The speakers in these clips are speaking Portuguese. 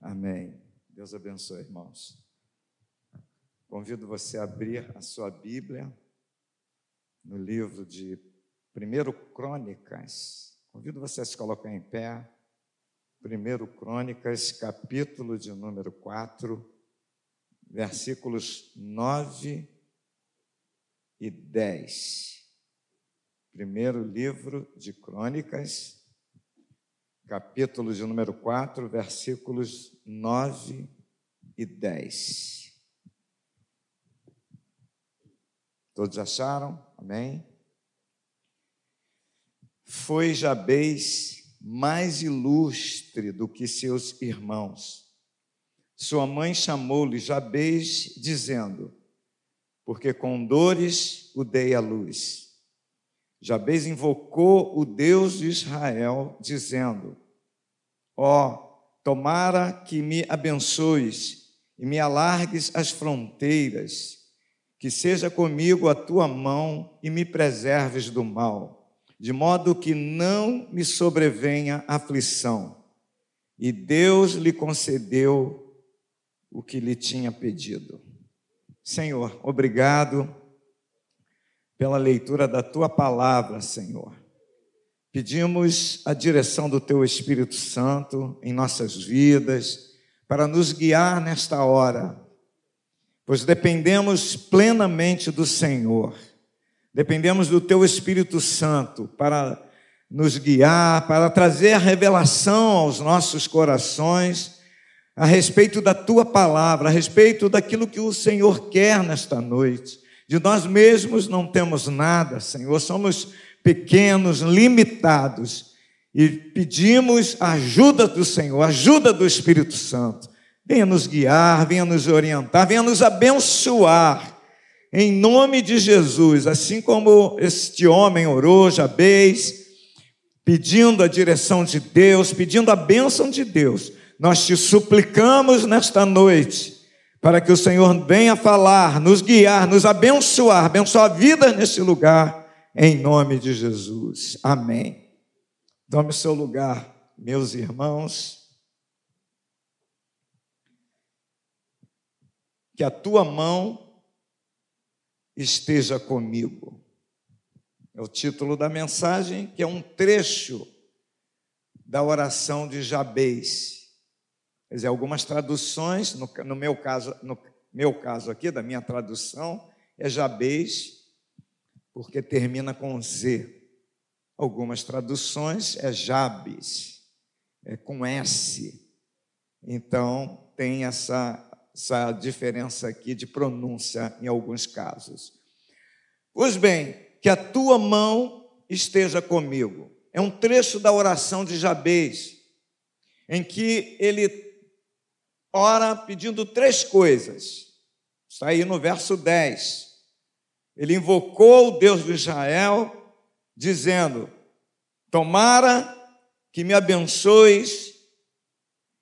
Amém. Deus abençoe, irmãos. Convido você a abrir a sua Bíblia no livro de 1 Crônicas. Convido você a se colocar em pé. 1 Crônicas, capítulo de número 4, versículos 9 e 10. Primeiro livro de Crônicas, capítulo de número 4, versículos 9 e 10. Todos acharam? Amém? Foi Jabez mais ilustre do que seus irmãos. Sua mãe chamou-lhe Jabez, dizendo: Porque com dores o dei à luz. Jabez invocou o Deus de Israel, dizendo: Ó, oh, tomara que me abençoes e me alargues as fronteiras, que seja comigo a tua mão e me preserves do mal, de modo que não me sobrevenha aflição. E Deus lhe concedeu o que lhe tinha pedido. Senhor, obrigado pela leitura da tua palavra, Senhor. Pedimos a direção do teu Espírito Santo em nossas vidas, para nos guiar nesta hora, pois dependemos plenamente do Senhor, dependemos do teu Espírito Santo para nos guiar, para trazer revelação aos nossos corações a respeito da tua palavra, a respeito daquilo que o Senhor quer nesta noite. De nós mesmos não temos nada, Senhor, somos pequenos, limitados e pedimos ajuda do Senhor, ajuda do Espírito Santo. Venha nos guiar, venha nos orientar, venha nos abençoar, em nome de Jesus, assim como este homem orou, Jabez, pedindo a direção de Deus, pedindo a bênção de Deus. Nós te suplicamos nesta noite para que o Senhor venha falar, nos guiar, nos abençoar, abençoar a vida nesse lugar, em nome de Jesus. Amém. Tome seu lugar, meus irmãos. Que a tua mão esteja comigo. É o título da mensagem, que é um trecho da oração de Jabez. Quer dizer, algumas traduções, no, no, meu caso, no meu caso aqui, da minha tradução, é Jabez, porque termina com Z. Algumas traduções é Jabes, é com S. Então, tem essa, essa diferença aqui de pronúncia em alguns casos. Pois bem, que a tua mão esteja comigo. É um trecho da oração de Jabez, em que ele ora pedindo três coisas. Está aí no verso 10. Ele invocou o Deus de Israel, dizendo: Tomara que me abençoes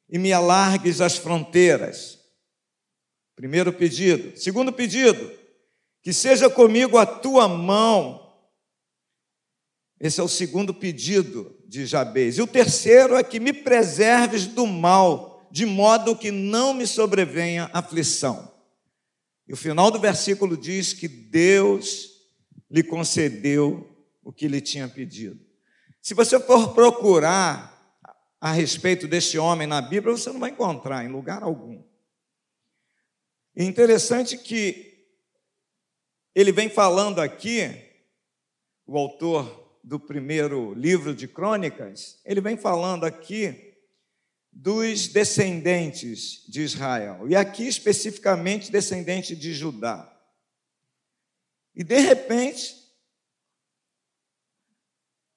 e me alargues as fronteiras. Primeiro pedido. Segundo pedido, que seja comigo a tua mão. Esse é o segundo pedido de Jabez. E o terceiro é que me preserves do mal de modo que não me sobrevenha aflição. E o final do versículo diz que Deus lhe concedeu o que lhe tinha pedido. Se você for procurar a respeito deste homem na Bíblia, você não vai encontrar em lugar algum. E interessante que ele vem falando aqui, o autor do primeiro livro de Crônicas, ele vem falando aqui dos descendentes de Israel, e aqui especificamente descendente de Judá. E de repente,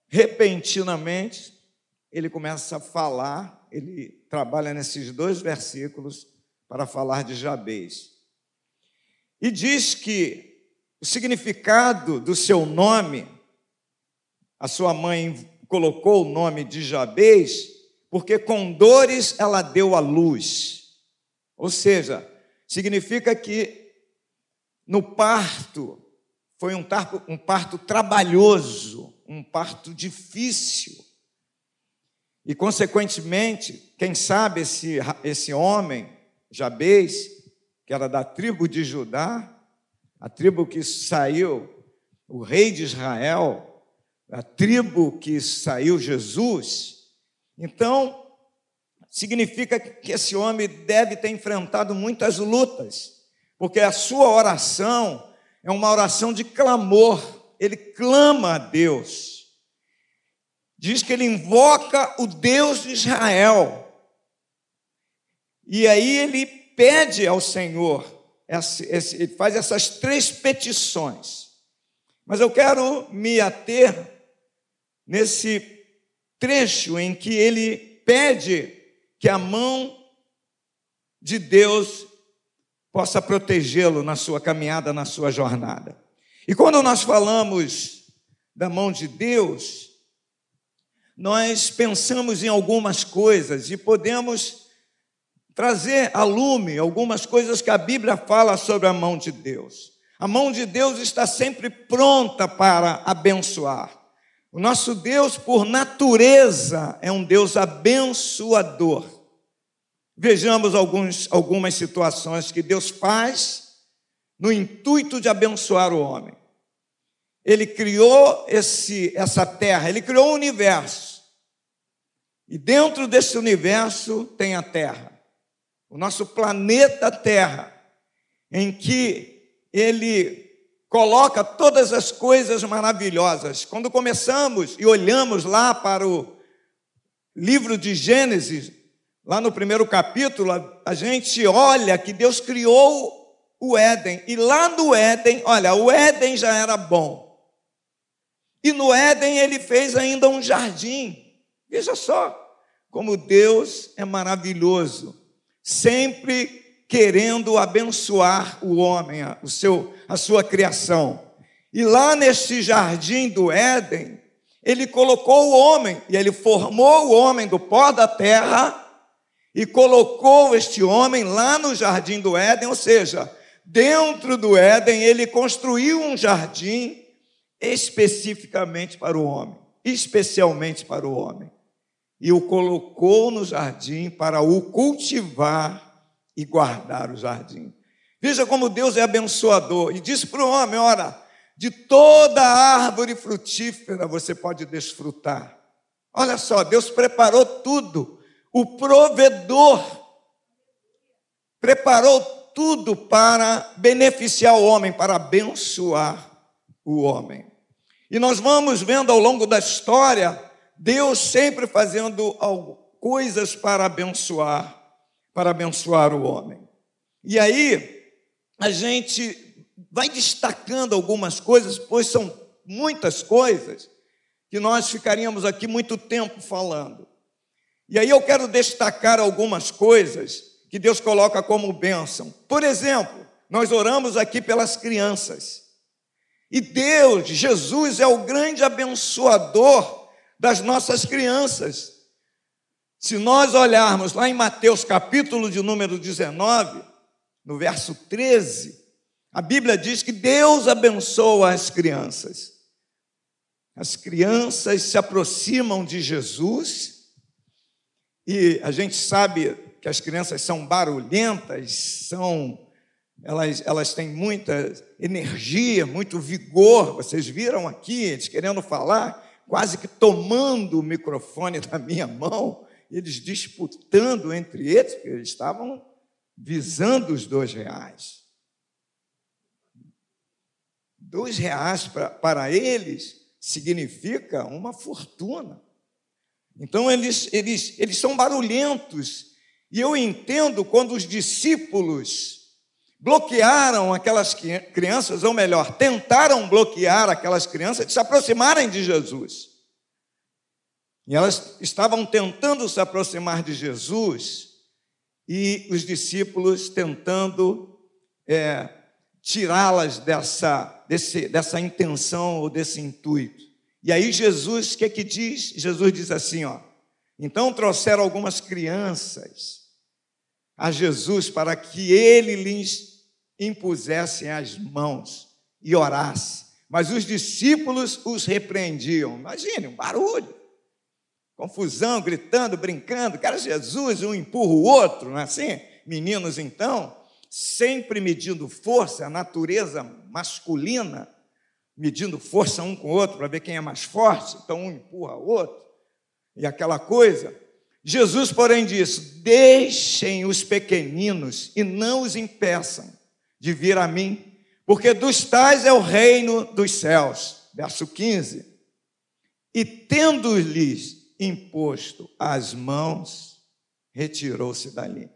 repentinamente, ele começa a falar, ele trabalha nesses dois versículos para falar de Jabez. E diz que o significado do seu nome, a sua mãe colocou o nome de Jabez, porque com dores ela deu a luz. Ou seja, significa que no parto foi um parto, um parto trabalhoso, um parto difícil. E, consequentemente, quem sabe esse, esse homem, Jabez, que era da tribo de Judá, a tribo que saiu, o rei de Israel, a tribo que saiu Jesus. Então, significa que esse homem deve ter enfrentado muitas lutas, porque a sua oração é uma oração de clamor, ele clama a Deus. Diz que ele invoca o Deus de Israel. E aí ele pede ao Senhor, ele faz essas três petições. Mas eu quero me ater nesse trecho em que ele pede que a mão de Deus possa protegê-lo na sua caminhada, na sua jornada. E quando nós falamos da mão de Deus, nós pensamos em algumas coisas e podemos trazer a lume algumas coisas que a Bíblia fala sobre a mão de Deus. A mão de Deus está sempre pronta para abençoar. O nosso Deus, por natureza, é um Deus abençoador. Vejamos alguns, algumas situações que Deus faz no intuito de abençoar o homem. Ele criou esse, essa terra, ele criou o universo. E dentro desse universo tem a terra, o nosso planeta Terra, em que ele coloca todas as coisas maravilhosas. Quando começamos e olhamos lá para o livro de Gênesis, lá no primeiro capítulo, a gente olha que Deus criou o Éden. E lá no Éden, olha, o Éden já era bom. E no Éden ele fez ainda um jardim. Veja só como Deus é maravilhoso. Sempre querendo abençoar o homem, o seu, a sua criação. E lá neste jardim do Éden, ele colocou o homem, e ele formou o homem do pó da terra e colocou este homem lá no jardim do Éden, ou seja, dentro do Éden, ele construiu um jardim especificamente para o homem, especialmente para o homem. E o colocou no jardim para o cultivar e guardar o jardim. Veja como Deus é abençoador. E disse para o homem: ora, de toda árvore frutífera você pode desfrutar. Olha só, Deus preparou tudo. O provedor preparou tudo para beneficiar o homem, para abençoar o homem. E nós vamos vendo ao longo da história Deus sempre fazendo coisas para abençoar para abençoar o homem. E aí, a gente vai destacando algumas coisas, pois são muitas coisas, que nós ficaríamos aqui muito tempo falando. E aí eu quero destacar algumas coisas que Deus coloca como bênção. Por exemplo, nós oramos aqui pelas crianças. E Deus, Jesus, é o grande abençoador das nossas crianças. Se nós olharmos lá em Mateus capítulo de número 19, no verso 13, a Bíblia diz que Deus abençoa as crianças. As crianças se aproximam de Jesus e a gente sabe que as crianças são barulhentas, são elas, elas têm muita energia, muito vigor. Vocês viram aqui eles querendo falar, quase que tomando o microfone da minha mão eles disputando entre eles, porque eles estavam visando os dois reais. Dois reais pra, para eles significa uma fortuna. Então eles, eles, eles são barulhentos. E eu entendo quando os discípulos bloquearam aquelas crianças, ou melhor, tentaram bloquear aquelas crianças de se aproximarem de Jesus. E elas estavam tentando se aproximar de Jesus e os discípulos tentando é, tirá-las dessa, dessa intenção ou desse intuito. E aí Jesus, o que é que diz? Jesus diz assim, ó. Então trouxeram algumas crianças a Jesus para que ele lhes impusesse as mãos e orasse. Mas os discípulos os repreendiam. Imagine, um barulho. Confusão, gritando, brincando, cara, Jesus, um empurra o outro, não é assim? Meninos, então, sempre medindo força, a natureza masculina, medindo força um com o outro para ver quem é mais forte, então um empurra o outro, e aquela coisa. Jesus, porém, disse: Deixem os pequeninos e não os impeçam de vir a mim, porque dos tais é o reino dos céus. Verso 15. E tendo-lhes imposto as mãos, retirou-se dali.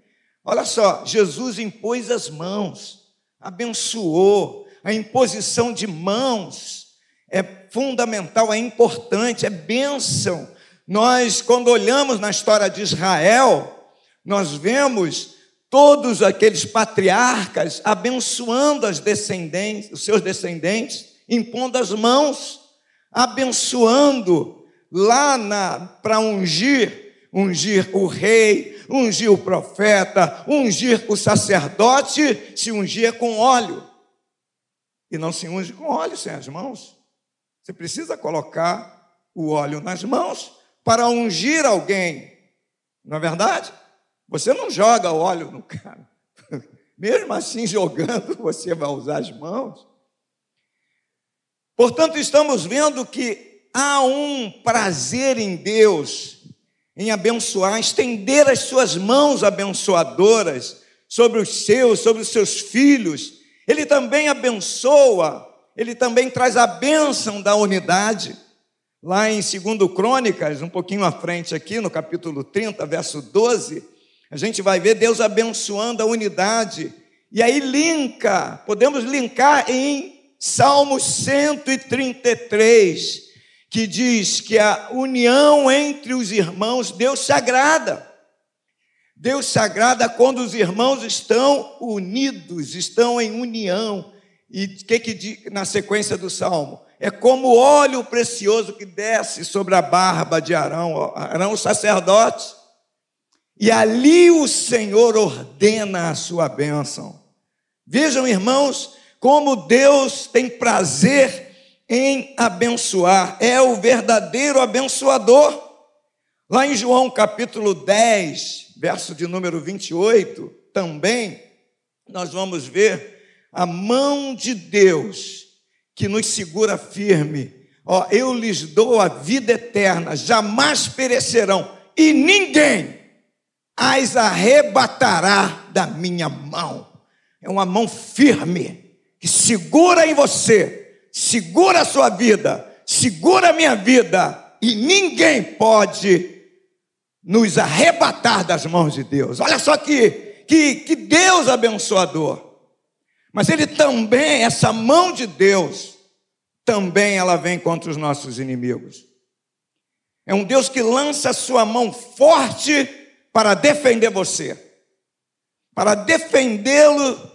Olha só, Jesus impôs as mãos, abençoou. A imposição de mãos é fundamental, é importante, é bênção. Nós, quando olhamos na história de Israel, nós vemos todos aqueles patriarcas abençoando as descendentes, os seus descendentes, impondo as mãos, abençoando lá para ungir, ungir o rei, ungir o profeta, ungir o sacerdote, se ungir com óleo. E não se unge com óleo sem as mãos. Você precisa colocar o óleo nas mãos para ungir alguém. Não é verdade? Você não joga óleo no cara. Mesmo assim, jogando, você vai usar as mãos. Portanto, estamos vendo que há um prazer em Deus em abençoar, estender as suas mãos abençoadoras sobre os seus, sobre os seus filhos. Ele também abençoa, ele também traz a bênção da unidade. Lá em 2 Crônicas, um pouquinho à frente aqui, no capítulo 30, verso 12, a gente vai ver Deus abençoando a unidade. E aí linka, podemos linkar em Salmo 133, que diz que a união entre os irmãos, Deus se agrada. Deus se agrada quando os irmãos estão unidos, estão em união. E o que, que na sequência do salmo? É como óleo precioso que desce sobre a barba de Arão, Arão, sacerdote. E ali o Senhor ordena a sua bênção. Vejam, irmãos, como Deus tem prazer em abençoar, é o verdadeiro abençoador. Lá em João capítulo 10, verso de número 28, também nós vamos ver a mão de Deus que nos segura firme. Ó, eu lhes dou a vida eterna, jamais perecerão, e ninguém as arrebatará da minha mão. É uma mão firme que segura em você segura a sua vida, segura a minha vida, e ninguém pode nos arrebatar das mãos de Deus. Olha só que, que, que Deus abençoador. Mas ele também, essa mão de Deus, também ela vem contra os nossos inimigos. É um Deus que lança a sua mão forte para defender você, para defendê-lo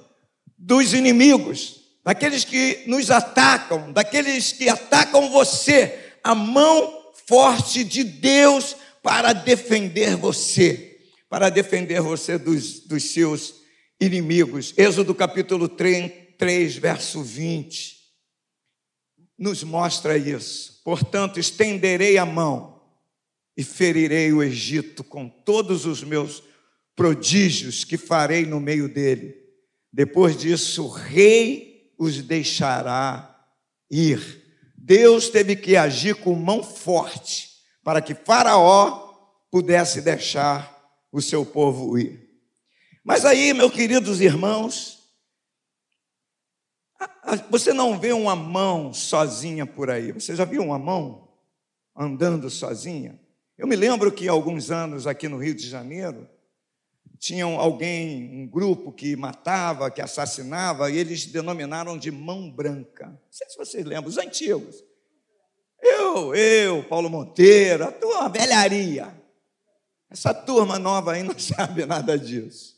dos inimigos daqueles que nos atacam, daqueles que atacam você, a mão forte de Deus para defender você, para defender você dos, dos seus inimigos. Êxodo capítulo 3, 3, verso 20, nos mostra isso. Portanto, estenderei a mão e ferirei o Egito com todos os meus prodígios que farei no meio dele. Depois disso, o rei os deixará ir. Deus teve que agir com mão forte para que Faraó pudesse deixar o seu povo ir. Mas aí, meus queridos irmãos, você não vê uma mão sozinha por aí. Você já viu uma mão andando sozinha? Eu me lembro que alguns anos aqui no Rio de Janeiro, tinham alguém, um grupo que matava, que assassinava, e eles denominaram de mão branca. Não sei se vocês lembram, os antigos. Eu, eu, Paulo Monteiro, a tua velharia. Essa turma nova aí não sabe nada disso.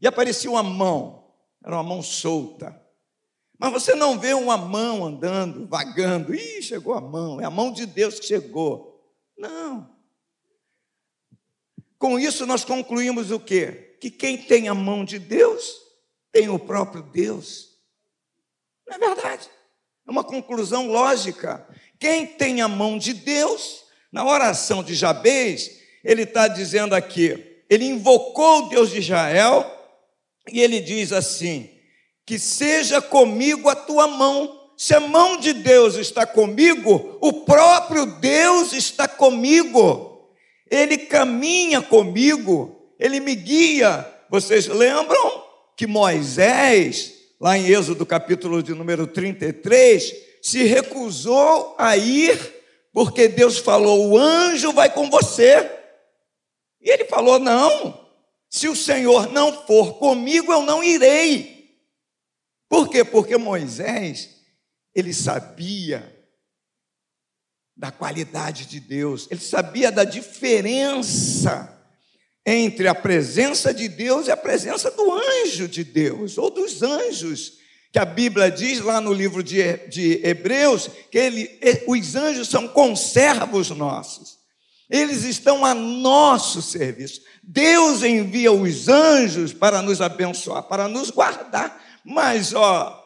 E aparecia uma mão, era uma mão solta. Mas você não vê uma mão andando, vagando. Ih, chegou a mão, é a mão de Deus que chegou. Não. Com isso, nós concluímos o quê? Que quem tem a mão de Deus tem o próprio Deus. Não é verdade? É uma conclusão lógica. Quem tem a mão de Deus Na oração de Jabez, ele está dizendo aqui, ele invocou o Deus de Israel e ele diz assim: que seja comigo a tua mão. Se a mão de Deus está comigo, o próprio Deus está comigo. Ele caminha comigo, ele me guia. Vocês lembram que Moisés, lá em Êxodo capítulo de número 33, se recusou a ir, porque Deus falou: o anjo vai com você. E ele falou: não, se o Senhor não for comigo, eu não irei. Por quê? Porque Moisés, ele sabia da qualidade de Deus, ele sabia da diferença entre a presença de Deus e a presença do anjo de Deus, ou dos anjos, que a Bíblia diz lá no livro de, de Hebreus, que ele, os anjos são conservos nossos, eles estão a nosso serviço. Deus envia os anjos para nos abençoar, para nos guardar. Mas, ó,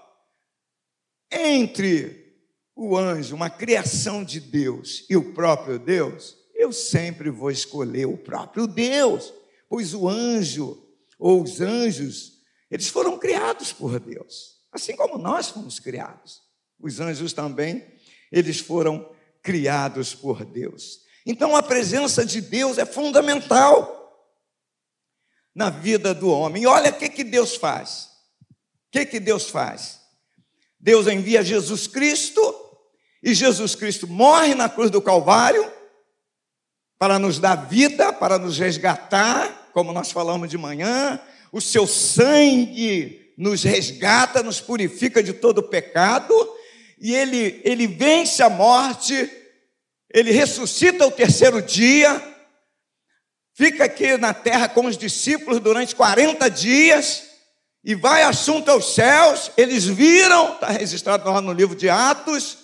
entre o anjo, uma criação de Deus, e o próprio Deus, eu sempre vou escolher o próprio Deus, pois o anjo ou os anjos, eles foram criados por Deus, assim como nós fomos criados. Os anjos também, eles foram criados por Deus. Então a presença de Deus é fundamental na vida do homem. E olha o que, que Deus faz. O que, que Deus faz? Deus envia Jesus Cristo e Jesus Cristo morre na cruz do Calvário para nos dar vida, para nos resgatar, como nós falamos de manhã. O seu sangue nos resgata, nos purifica de todo pecado e ele, ele vence a morte, ele ressuscita o terceiro dia, fica aqui na terra com os discípulos durante 40 dias e vai assunto aos céus, eles viram, está registrado lá no livro de Atos,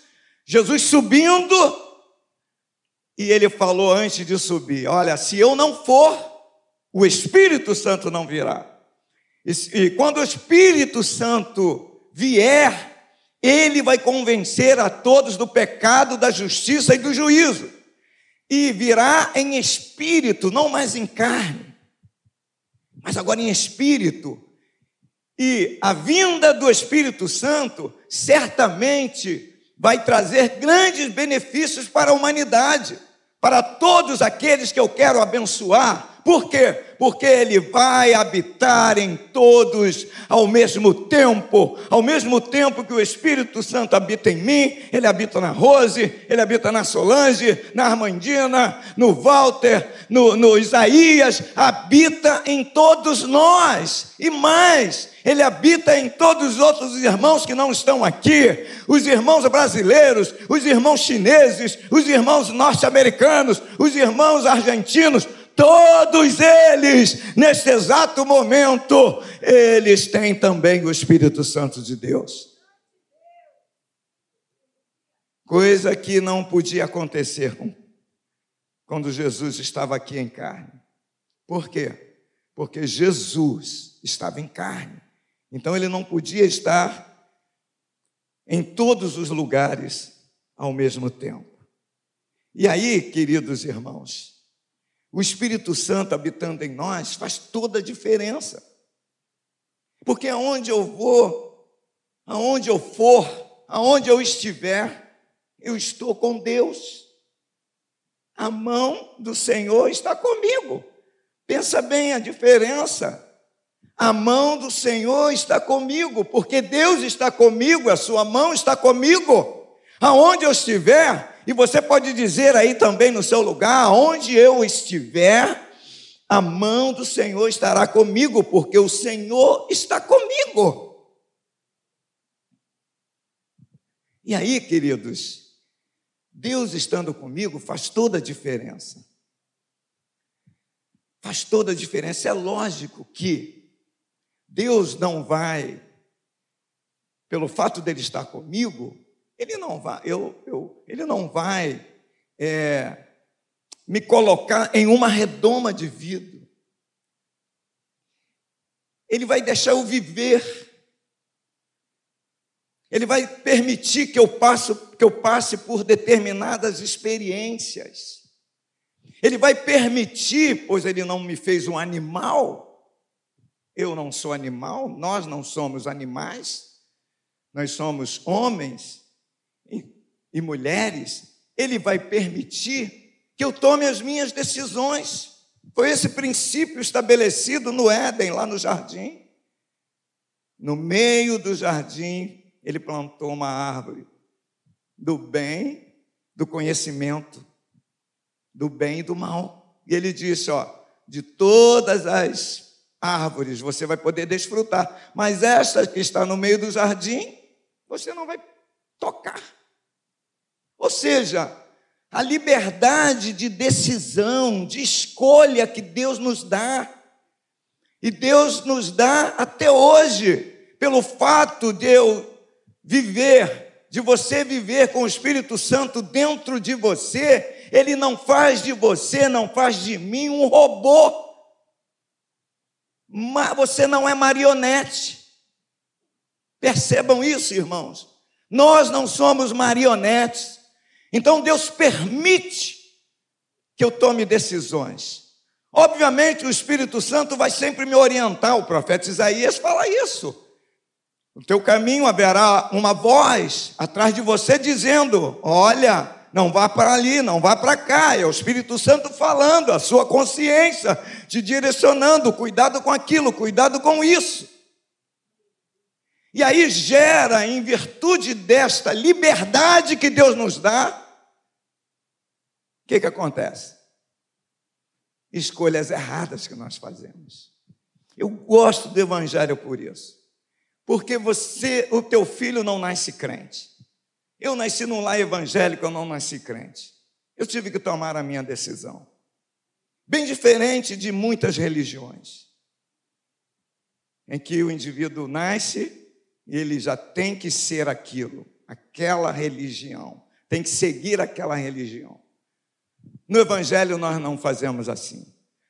Jesus subindo, e ele falou antes de subir: Olha, se eu não for, o Espírito Santo não virá. E, quando o Espírito Santo vier, ele vai convencer a todos do pecado, da justiça e do juízo. E virá em espírito, não mais em carne, mas agora em espírito. E a vinda do Espírito Santo certamente vai trazer grandes benefícios para a humanidade, para todos aqueles que eu quero abençoar, por quê? Porque Ele vai habitar em todos ao mesmo tempo. Ao mesmo tempo que o Espírito Santo habita em mim, Ele habita na Rose, Ele habita na Solange, na Armandina, no Walter, no, no Isaías, habita em todos nós. E mais, Ele habita em todos os outros irmãos que não estão aqui, os irmãos brasileiros, os irmãos chineses, os irmãos norte-americanos, os irmãos argentinos, todos eles, neste exato momento, eles têm também o Espírito Santo de Deus. Coisa que não podia acontecer quando Jesus estava aqui em carne. Por quê? Porque Jesus estava em carne. Então ele não podia estar em todos os lugares ao mesmo tempo. E aí, queridos irmãos, o Espírito Santo habitando em nós faz toda a diferença. Porque aonde eu vou, aonde eu for, aonde eu estiver, eu estou com Deus. A mão do Senhor está comigo. Pensa bem a diferença. A mão do Senhor está comigo, porque Deus está comigo, a sua mão está comigo. Aonde eu estiver, e você pode dizer aí também no seu lugar, onde eu estiver, a mão do Senhor estará comigo, porque o Senhor está comigo. E aí, queridos, Deus estando comigo faz toda a diferença. Faz toda a diferença. É lógico que Deus não vai, pelo fato dele estar comigo, ele não vai, eu, eu, ele não vai é, me colocar em uma redoma de vidro. Ele vai deixar eu viver. Ele vai permitir que eu passe, que eu passe por determinadas experiências. Ele vai permitir, pois ele não me fez um animal. Eu não sou animal, nós não somos animais, nós somos homens e, mulheres. Ele vai permitir que eu tome as minhas decisões. Foi esse princípio estabelecido no Éden, lá no jardim. No meio do jardim, ele plantou uma árvore do bem, do conhecimento, do bem e do mal. E ele disse: Ó, de todas as árvores você vai poder desfrutar, mas esta que está no meio do jardim, você não vai tocar. Ou seja, a liberdade de decisão, de escolha que Deus nos dá. E Deus nos dá até hoje, pelo fato de eu viver, de você viver com o Espírito Santo dentro de você, Ele não faz de você, não faz de mim um robô. Mas você não é marionete. Percebam isso, irmãos. Nós não somos marionetes. Então Deus permite que eu tome decisões. Obviamente o Espírito Santo vai sempre me orientar, o profeta Isaías fala isso. No teu caminho haverá uma voz atrás de você dizendo: Olha, não vá para ali, não vá para cá. É o Espírito Santo falando, a sua consciência te direcionando. Cuidado com aquilo, cuidado com isso. E aí gera, em virtude desta liberdade que Deus nos dá, o que, que acontece? Escolhas erradas que nós fazemos. Eu gosto do Evangelho por isso. Porque você, o teu filho não nasce crente. Eu nasci num lar evangélico, eu não nasci crente. Eu tive que tomar a minha decisão. Bem diferente de muitas religiões, em que o indivíduo nasce e ele já tem que ser aquilo, aquela religião, tem que seguir aquela religião. No Evangelho nós não fazemos assim.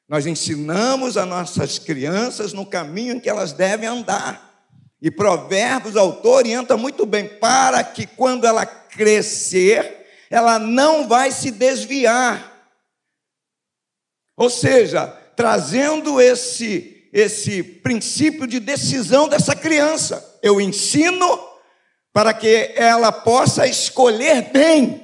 Nós ensinamos as nossas crianças no caminho em que elas devem andar. E Provérbios, autor orienta muito bem, para que quando ela crescer, ela não vai se desviar. Ou seja, trazendo esse, esse princípio de decisão dessa criança. Eu ensino para que ela possa escolher bem.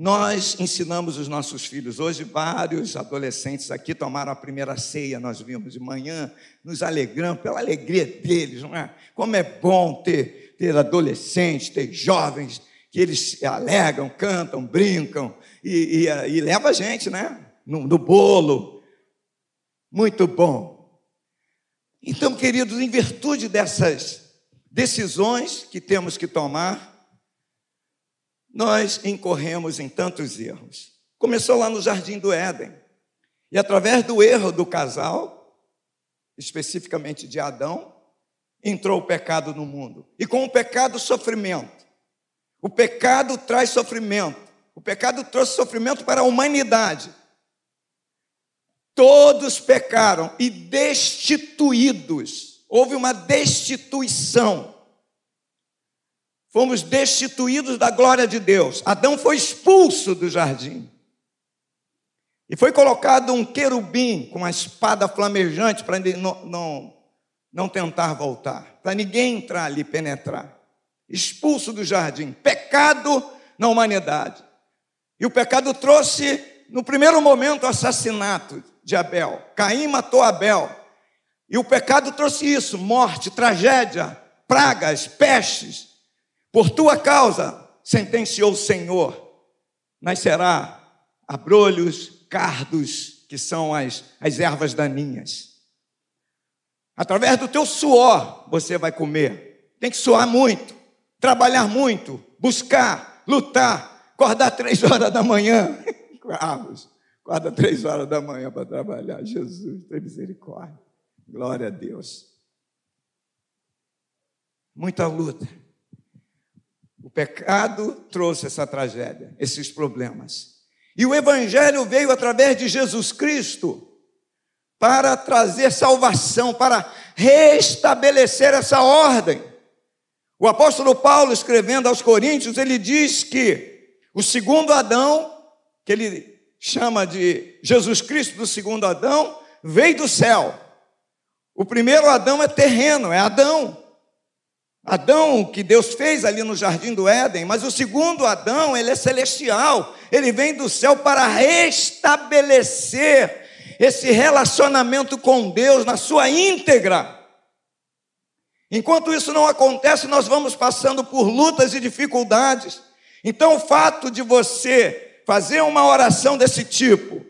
Nós ensinamos os nossos filhos. Hoje, vários adolescentes aqui tomaram a primeira ceia, nós vimos de manhã, nos alegramos pela alegria deles, não é? Como é bom ter, ter adolescentes, ter jovens, que eles se alegram, cantam, brincam e, e, e leva a gente, né? No, no bolo. Muito bom. Então, queridos, em virtude dessas decisões que temos que tomar, nós incorremos em tantos erros. Começou lá no Jardim do Éden. E através do erro do casal, especificamente de Adão, entrou o pecado no mundo. E com o pecado, sofrimento. O pecado traz sofrimento. O pecado trouxe sofrimento para a humanidade. Todos pecaram e destituídos. Houve uma destituição fomos destituídos da glória de Deus. Adão foi expulso do jardim. E foi colocado um querubim com uma espada flamejante para não, não, não tentar voltar, para ninguém entrar ali, penetrar. Expulso do jardim. Pecado na humanidade. E o pecado trouxe, no primeiro momento, o assassinato de Abel. Caim matou Abel. E o pecado trouxe isso: morte, tragédia, pragas, pestes. Por tua causa, sentenciou o Senhor, nascerá abrolhos, cardos, que são as, as ervas daninhas. Através do teu suor você vai comer. Tem que suar muito, trabalhar muito, buscar, lutar, acordar três horas da manhã. Carlos, acorda três horas da manhã para trabalhar. Jesus, tem misericórdia. Glória a Deus. Muita luta. O pecado trouxe essa tragédia, esses problemas. E o Evangelho veio através de Jesus Cristo para trazer salvação, para restabelecer essa ordem. O apóstolo Paulo, escrevendo aos Coríntios, ele diz que O segundo Adão, que ele chama de Jesus Cristo do segundo Adão, veio do céu. O primeiro Adão é terreno, é Adão. Adão que Deus fez ali no jardim do Éden, mas o segundo Adão, ele é celestial. Ele vem do céu para restabelecer esse relacionamento com Deus na sua íntegra. Enquanto isso não acontece, nós vamos passando por lutas e dificuldades. Então, o fato de você fazer uma oração desse tipo,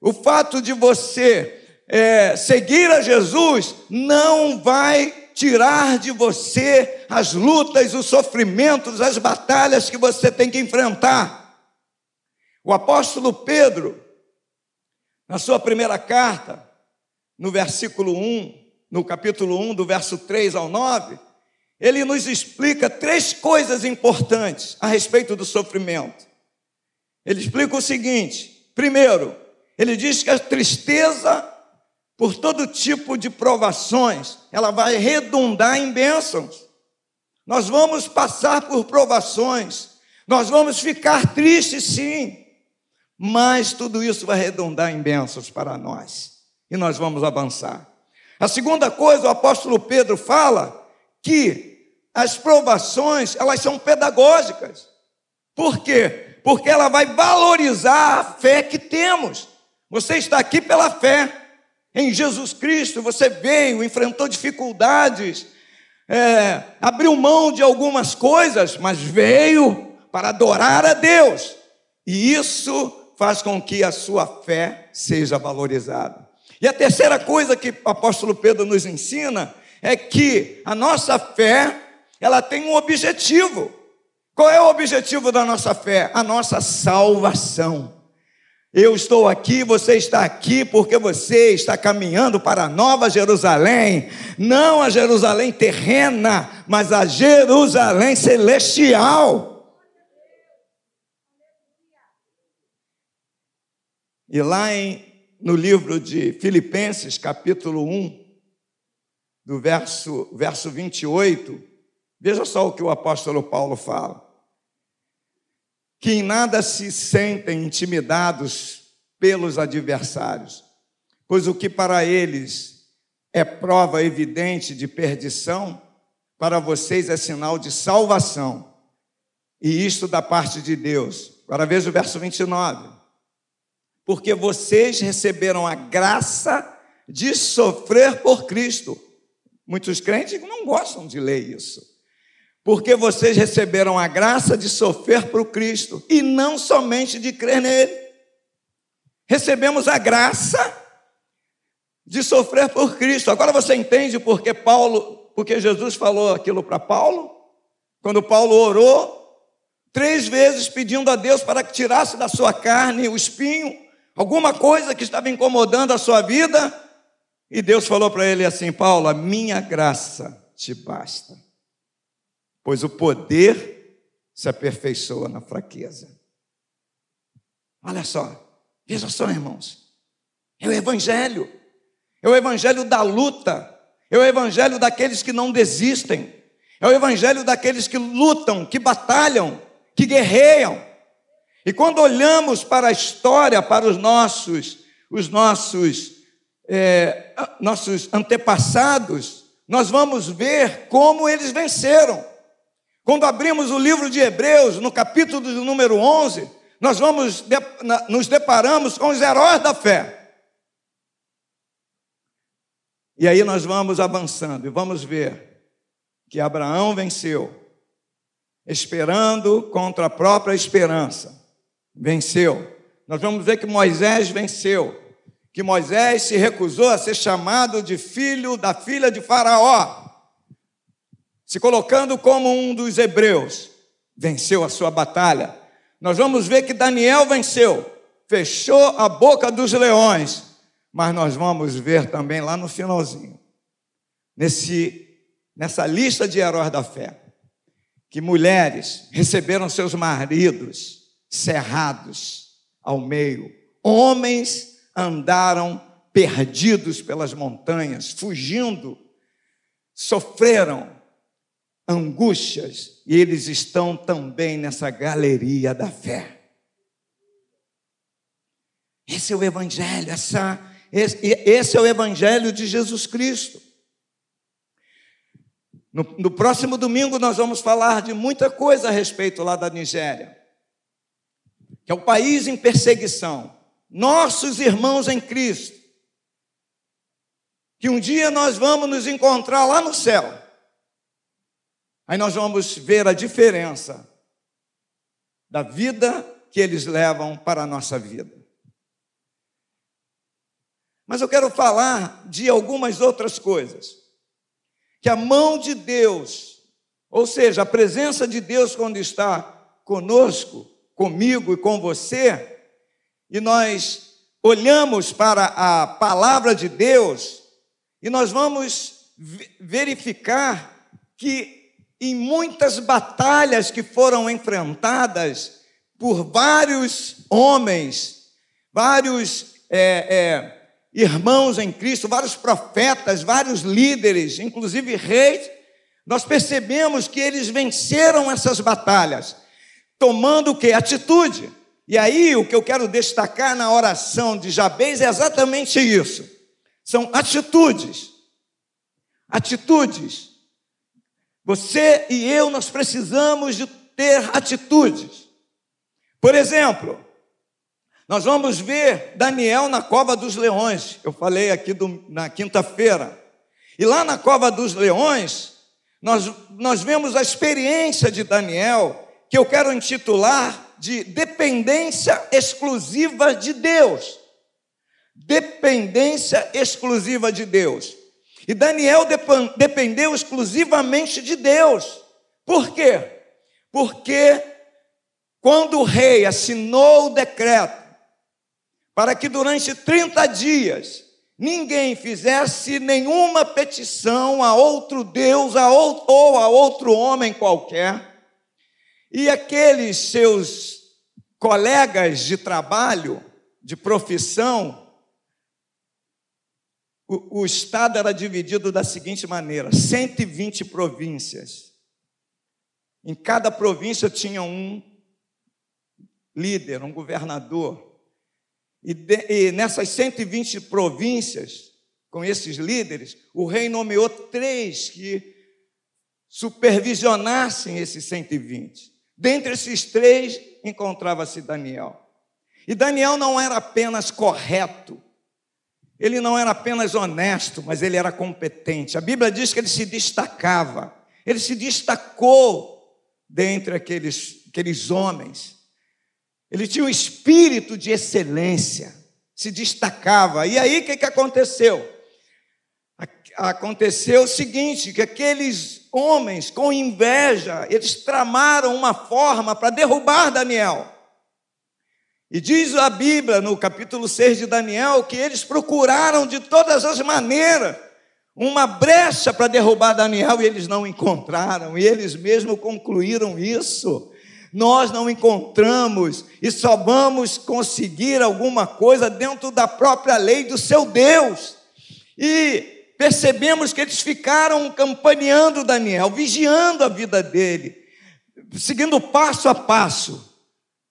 o fato de você é, seguir a Jesus, não vai tirar de você as lutas, os sofrimentos, as batalhas que você tem que enfrentar. O apóstolo Pedro, na sua primeira carta, no versículo 1, no capítulo 1, do verso 3 ao 9, ele nos explica três coisas importantes a respeito do sofrimento. Ele explica o seguinte: primeiro, ele diz que a tristeza por todo tipo de provações, ela vai redundar em bênçãos. Nós vamos passar por provações, nós vamos ficar tristes sim, mas tudo isso vai redundar em bênçãos para nós e nós vamos avançar. A segunda coisa, o apóstolo Pedro fala que as provações, elas são pedagógicas. Por quê? Porque ela vai valorizar a fé que temos. Você está aqui pela fé. Em Jesus Cristo você veio, enfrentou dificuldades, é, abriu mão de algumas coisas, mas veio para adorar a Deus. E isso faz com que a sua fé seja valorizada. E a terceira coisa que o apóstolo Pedro nos ensina é que a nossa fé, ela tem um objetivo. Qual é o objetivo da nossa fé? A nossa salvação. Eu estou aqui, você está aqui porque você está caminhando para a Nova Jerusalém, não a Jerusalém terrena, mas a Jerusalém celestial. E lá em, no livro de Filipenses, capítulo 1, do verso, verso 28, veja só o que o apóstolo Paulo fala que em nada se sentem intimidados pelos adversários, pois o que para eles é prova evidente de perdição, para vocês é sinal de salvação, e isto da parte de Deus. Agora veja o verso 29. Porque vocês receberam a graça de sofrer por Cristo. Muitos crentes não gostam de ler isso porque vocês receberam a graça de sofrer o Cristo e não somente de crer nele. Recebemos a graça de sofrer por Cristo. Agora você entende porque Paulo, porque Jesus falou aquilo para Paulo? Quando Paulo orou três vezes pedindo a Deus para que tirasse da sua carne o espinho, alguma coisa que estava incomodando a sua vida, e Deus falou para ele assim: Paulo, a minha graça te basta pois o poder se aperfeiçoa na fraqueza. Olha só, veja só, irmãos, é o Evangelho, é o Evangelho da luta, é o Evangelho daqueles que não desistem, é o Evangelho daqueles que lutam, que batalham, que guerreiam. E quando olhamos para a história, para os nossos, os nossos, é, nossos antepassados, nós vamos ver como eles venceram. Quando abrimos o livro de Hebreus, no capítulo de número 11, nós vamos nos deparamos com os heróis da fé. E aí nós vamos avançando e vamos ver que Abraão venceu, esperando contra a própria esperança. Venceu. Nós vamos ver que Moisés venceu, que Moisés se recusou a ser chamado de filho da filha de Faraó se colocando como um dos hebreus, venceu a sua batalha. Nós vamos ver que Daniel venceu, fechou a boca dos leões, mas nós vamos ver também lá no finalzinho, nesse, nessa lista de heróis da fé, que mulheres receberam seus maridos cerrados ao meio, homens andaram perdidos pelas montanhas, fugindo, sofreram angústias, e eles estão também nessa galeria da fé. Esse é o Evangelho, essa, esse, esse é o Evangelho de Jesus Cristo. No, no, próximo domingo nós vamos falar de muita coisa a respeito lá da Nigéria, que é o país em perseguição. Nossos irmãos em Cristo, que um dia nós vamos nos encontrar lá no céu. Aí nós vamos ver a diferença da vida que eles levam para a nossa vida. Mas eu quero falar de algumas outras coisas. Que a mão de Deus, ou seja, a presença de Deus quando está conosco, comigo e com você, e nós olhamos para a palavra de Deus e nós vamos verificar que em muitas batalhas que foram enfrentadas por vários homens, vários é, é, irmãos em Cristo, vários profetas, vários líderes, inclusive reis, nós percebemos que eles venceram essas batalhas, tomando o que? Atitude. E aí o que eu quero destacar na oração de Jabez é exatamente isso. São atitudes. Atitudes. Você e eu nós precisamos de ter atitudes. Por exemplo, nós vamos ver Daniel na cova dos leões. Eu falei aqui do, na quinta-feira. E lá na cova dos leões, nós, nós vemos a experiência de Daniel, que eu quero intitular de dependência exclusiva de Deus. Dependência exclusiva de Deus. E Daniel dependeu exclusivamente de Deus. Por quê? Porque quando o rei assinou o decreto para que durante 30 dias ninguém fizesse nenhuma petição a outro Deus a ou, ou a outro homem qualquer, e aqueles seus colegas de trabalho, de profissão, o, o Estado era dividido da seguinte maneira: 120 províncias. Em cada província tinha um líder, um governador. E, de, e nessas 120 províncias, com esses líderes, o rei nomeou três que supervisionassem esses 120. Dentre esses três encontrava-se Daniel. E Daniel não era apenas correto, ele não era apenas honesto, mas ele era competente. A Bíblia diz que ele se destacava, ele se destacou dentre aqueles, aqueles homens. Ele tinha um espírito de excelência, se destacava. E aí o que, que aconteceu? Aconteceu o seguinte: que aqueles homens, com inveja, eles tramaram uma forma para derrubar Daniel. E diz a Bíblia, no capítulo 6 de Daniel, que eles procuraram de todas as maneiras uma brecha para derrubar Daniel e eles não encontraram, e eles mesmos concluíram isso. Nós não encontramos e só vamos conseguir alguma coisa dentro da própria lei do seu Deus. E percebemos que eles ficaram campaneando Daniel, vigiando a vida dele, seguindo passo a passo,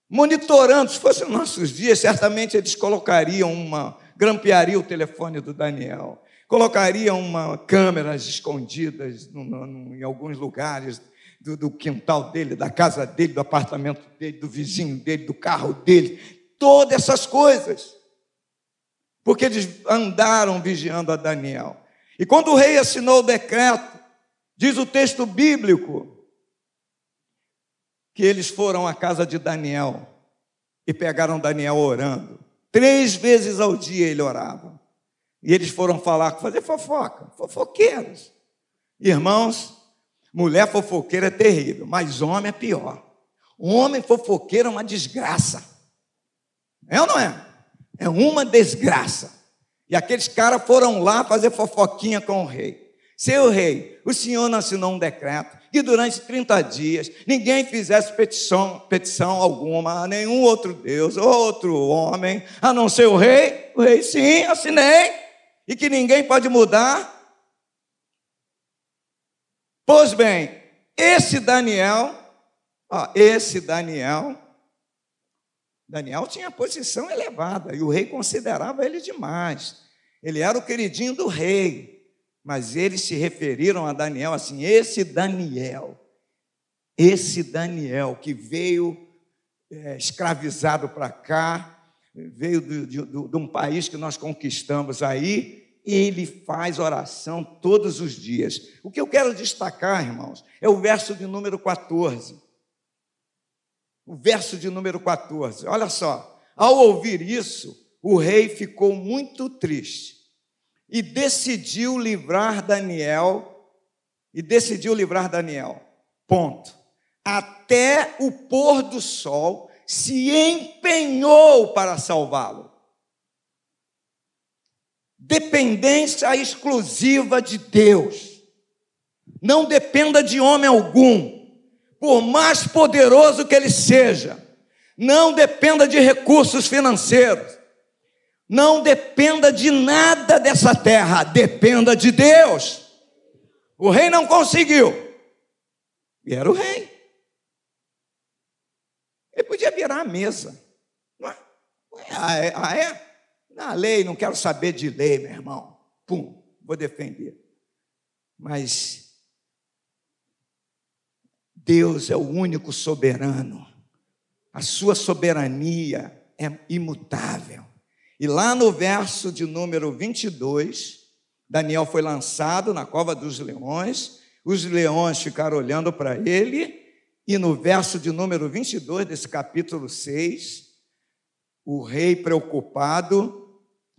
monitorando. Se fossem nossos dias, certamente eles colocariam uma, grampeariam o telefone do Daniel, colocariam uma câmeras escondidas no, no, em alguns lugares do, do quintal dele, da casa dele, do apartamento dele, do vizinho dele, do carro dele, todas essas coisas. Porque eles andaram vigiando a Daniel. E quando o rei assinou o decreto, diz o texto bíblico, que eles foram à casa de Daniel e pegaram Daniel orando. Três vezes ao dia ele orava. E eles foram falar, fazer fofoca, fofoqueiros. Irmãos, Mulher fofoqueira é terrível, mas homem é pior. Homem fofoqueiro é uma desgraça. É ou não é? É uma desgraça. E aqueles caras foram lá fazer fofoquinha com o rei. Seu rei, o senhor não assinou um decreto que durante 30 dias ninguém fizesse petição, petição alguma a nenhum outro Deus, outro homem, a não ser o rei. O rei, sim, assinei. E que ninguém pode mudar Pois bem, esse Daniel, ó, esse Daniel, Daniel tinha posição elevada e o rei considerava ele demais. Ele era o queridinho do rei, mas eles se referiram a Daniel assim: esse Daniel, esse Daniel que veio é, escravizado para cá, veio de, de, de um país que nós conquistamos aí, ele faz oração todos os dias. O que eu quero destacar, irmãos, é o verso de número 14. O verso de número 14. Olha só. Ao ouvir isso, o rei ficou muito triste e decidiu livrar Daniel. E decidiu livrar Daniel. Ponto. Até o pôr do sol se empenhou para salvá-lo dependência exclusiva de Deus. Não dependa de homem algum, por mais poderoso que ele seja. Não dependa de recursos financeiros. Não dependa de nada dessa terra, dependa de Deus. O rei não conseguiu. E era o rei. Ele podia virar a mesa. Ah, é? Ah, é? Na lei, não quero saber de lei, meu irmão. Pum, vou defender. Mas Deus é o único soberano. A sua soberania é imutável. E lá no verso de número 22, Daniel foi lançado na cova dos leões, os leões ficaram olhando para ele, e no verso de número 22 desse capítulo 6, o rei preocupado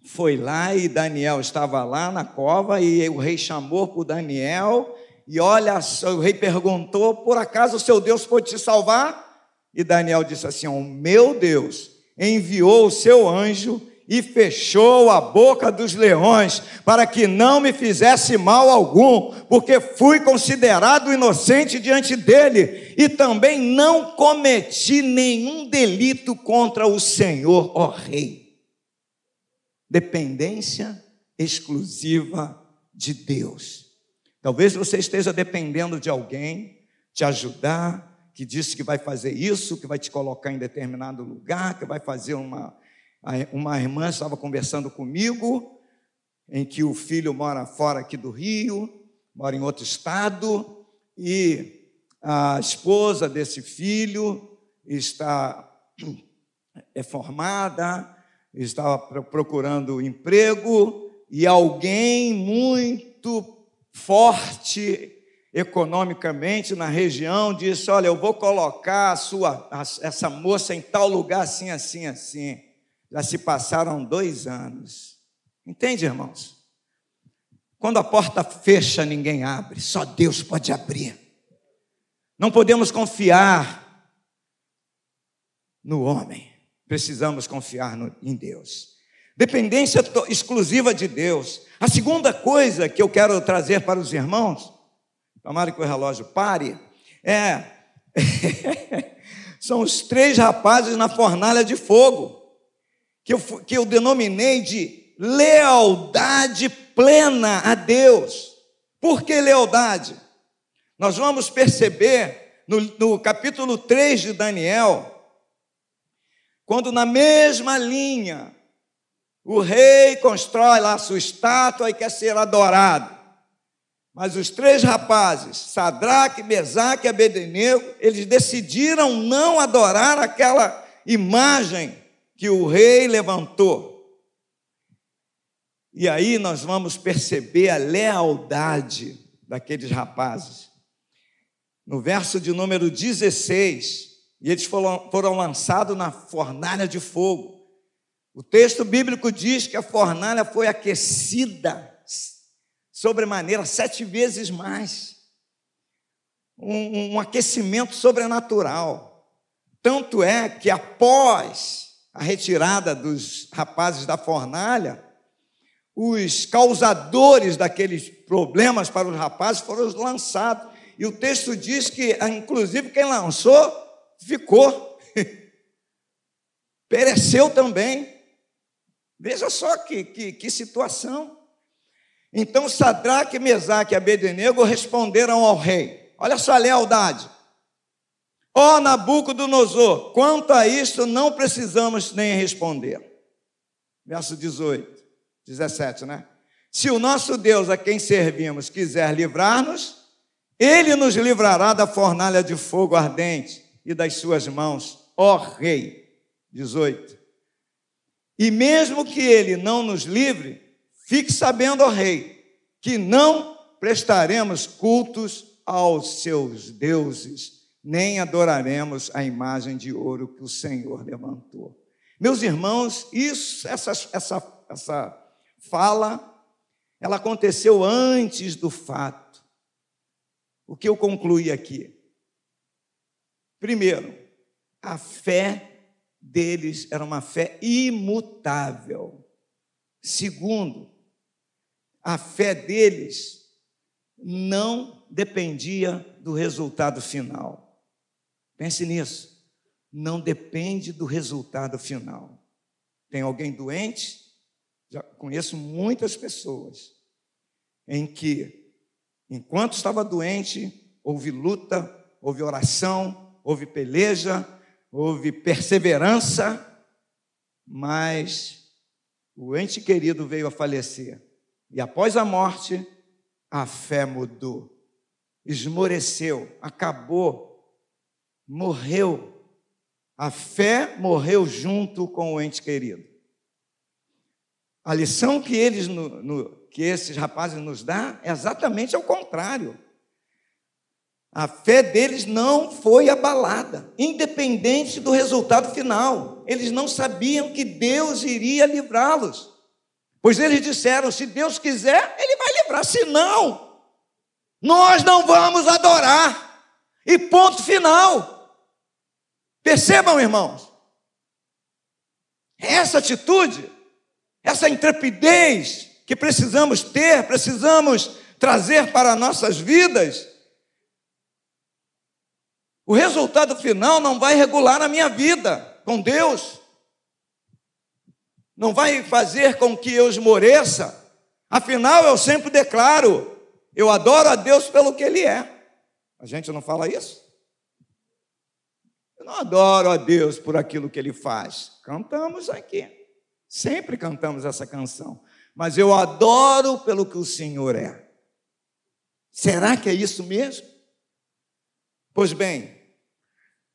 foi lá e Daniel estava lá na cova e o rei chamou por Daniel e olha, o rei perguntou: "Por acaso o seu Deus pode te salvar?" E Daniel disse assim: "O meu Deus enviou o seu anjo e fechou a boca dos leões, para que não me fizesse mal algum, porque fui considerado inocente diante dele, e também não cometi nenhum delito contra o Senhor, ó Rei dependência exclusiva de Deus. Talvez você esteja dependendo de alguém te ajudar, que disse que vai fazer isso, que vai te colocar em determinado lugar, que vai fazer uma. Uma irmã estava conversando comigo, em que o filho mora fora aqui do Rio, mora em outro estado, e a esposa desse filho está é formada, estava procurando emprego e alguém muito forte economicamente na região disse: Olha, eu vou colocar a sua, essa moça em tal lugar, assim, assim, assim. Já se passaram dois anos. Entende, irmãos? Quando a porta fecha, ninguém abre, só Deus pode abrir. Não podemos confiar no homem precisamos confiar no, em Deus. Dependência exclusiva de Deus. A segunda coisa que eu quero trazer para os irmãos, tomara que o relógio pare, é. são os três rapazes na fornalha de fogo, que eu, que eu denominei de lealdade plena a Deus. Por que lealdade? Nós vamos perceber no, no capítulo 3 de Daniel, quando na mesma linha o rei constrói lá sua estátua e quer ser adorado. Mas os três rapazes, Sadraque, Mesaque e Abednego, eles decidiram não adorar aquela imagem que o rei levantou. E aí nós vamos perceber a lealdade daqueles rapazes. No verso de número 16, e eles foram, foram lançados na fornalha de fogo. O texto bíblico diz que a fornalha foi aquecida sobremaneira sete vezes mais. Um, um aquecimento sobrenatural. Tanto é que após a retirada dos rapazes da fornalha, os causadores daqueles problemas para os rapazes foram lançados. E o texto diz que, inclusive, quem lançou ficou, pereceu também. Veja só que, que, que situação. Então Sadraque, Mesaque e Abednego responderam ao rei. Olha só a lealdade. Ó oh, Nabucodonosor, quanto a isto não precisamos nem responder. Verso 18, 17, né? Se o nosso Deus a quem servimos quiser livrar-nos, ele nos livrará da fornalha de fogo ardente e das suas mãos, ó Rei. 18. E mesmo que ele não nos livre, fique sabendo, ó Rei, que não prestaremos cultos aos seus deuses, nem adoraremos a imagem de ouro que o Senhor levantou. Meus irmãos, isso, essa, essa, essa fala, ela aconteceu antes do fato. O que eu concluí aqui? Primeiro, a fé deles era uma fé imutável. Segundo, a fé deles não dependia do resultado final. Pense nisso. Não depende do resultado final. Tem alguém doente? Já conheço muitas pessoas em que, enquanto estava doente, houve luta, houve oração, houve peleja, houve perseverança, mas o ente querido veio a falecer. E após a morte, a fé mudou, esmoreceu, acabou, morreu. A fé morreu junto com o ente querido. A lição que eles, no, no, que esses rapazes nos dão é exatamente ao contrário. A fé deles não foi abalada, independente do resultado final. Eles não sabiam que Deus iria livrá-los. Pois eles disseram: se Deus quiser, Ele vai livrar, se não, nós não vamos adorar. E ponto final. Percebam, irmãos, essa atitude, essa intrepidez que precisamos ter, precisamos trazer para nossas vidas, o resultado final não vai regular a minha vida com Deus não vai fazer com que eu esmoreça. Afinal, eu sempre declaro: eu adoro a Deus pelo que Ele é. A gente não fala isso? Eu não adoro a Deus por aquilo que Ele faz. Cantamos aqui. Sempre cantamos essa canção. Mas eu adoro pelo que o Senhor é. Será que é isso mesmo? Pois bem,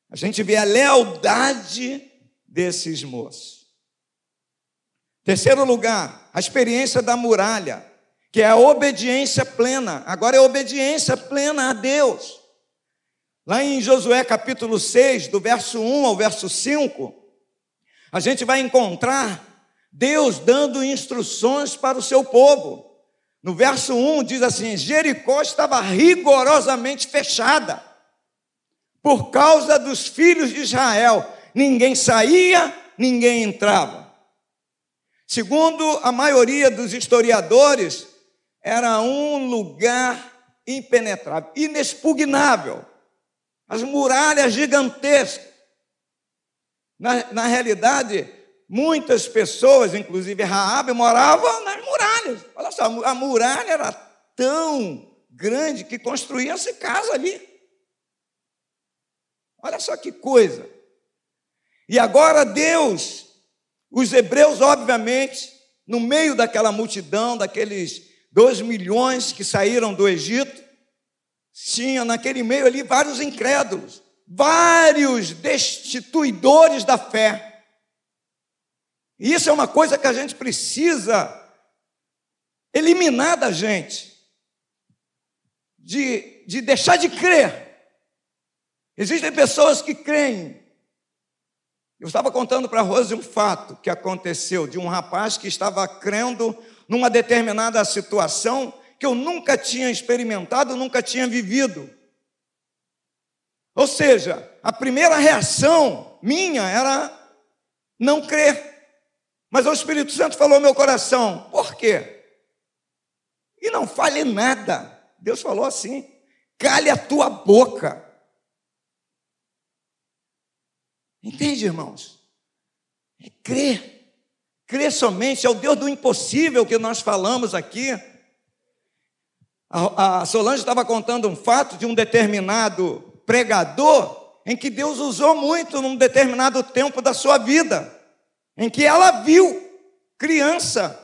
a gente vê a lealdade desses moços. Terceiro lugar, a experiência da muralha, que é a obediência plena. Agora é obediência plena a Deus. Lá em Josué capítulo 6, do verso 1 ao verso 5, a gente vai encontrar Deus dando instruções para o seu povo. No verso 1 diz assim: Jericó estava rigorosamente fechada por causa dos filhos de Israel. Ninguém saía, ninguém entrava. Segundo a maioria dos historiadores, era um lugar impenetrável, inexpugnável. As muralhas gigantescas. Na, na realidade, muitas pessoas, inclusive Raabe, moravam nas muralhas. Olha só, a muralha era tão grande que construía-se casa ali. Olha só que coisa. E agora Deus os hebreus, obviamente, no meio daquela multidão, daqueles dois milhões que saíram do Egito, tinha naquele meio ali vários incrédulos, vários destituidores da fé. E isso é uma coisa que a gente precisa eliminar da gente, de, de deixar de crer. Existem pessoas que creem eu estava contando para a Rose um fato que aconteceu de um rapaz que estava crendo numa determinada situação que eu nunca tinha experimentado, nunca tinha vivido. Ou seja, a primeira reação minha era não crer. Mas o Espírito Santo falou ao meu coração: por quê? E não fale nada. Deus falou assim: cale a tua boca. Entende, irmãos? É crer. Crer somente é o Deus do impossível que nós falamos aqui. A, Solange estava contando um fato de um determinado pregador em que Deus usou muito num determinado tempo da sua vida, em que ela viu criança,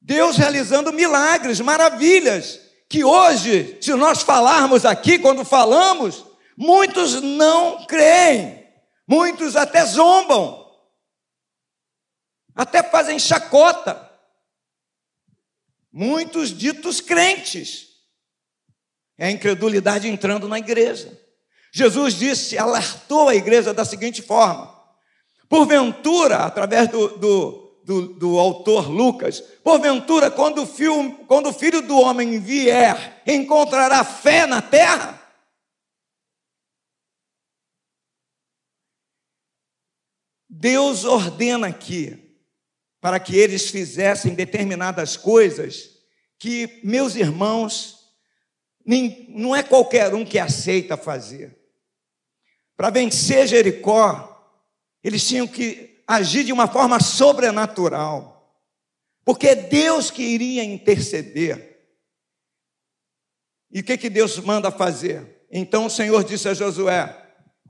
Deus realizando milagres, maravilhas, que hoje, se nós falarmos aqui, quando falamos, muitos não creem, muitos até zombam, até fazem chacota. Muitos ditos crentes. É a incredulidade entrando na igreja. Jesus disse, alertou a igreja da seguinte forma: porventura, através do, do, do, do autor Lucas, porventura, quando o, filho, quando o filho do homem vier, encontrará fé na terra? Deus ordena aqui para que eles fizessem determinadas coisas que, meus irmãos, nem, não é qualquer um que aceita fazer. Para vencer Jericó, eles tinham que agir de uma forma sobrenatural, porque é Deus que iria interceder. E o que, que Deus manda fazer? Então o Senhor disse a Josué: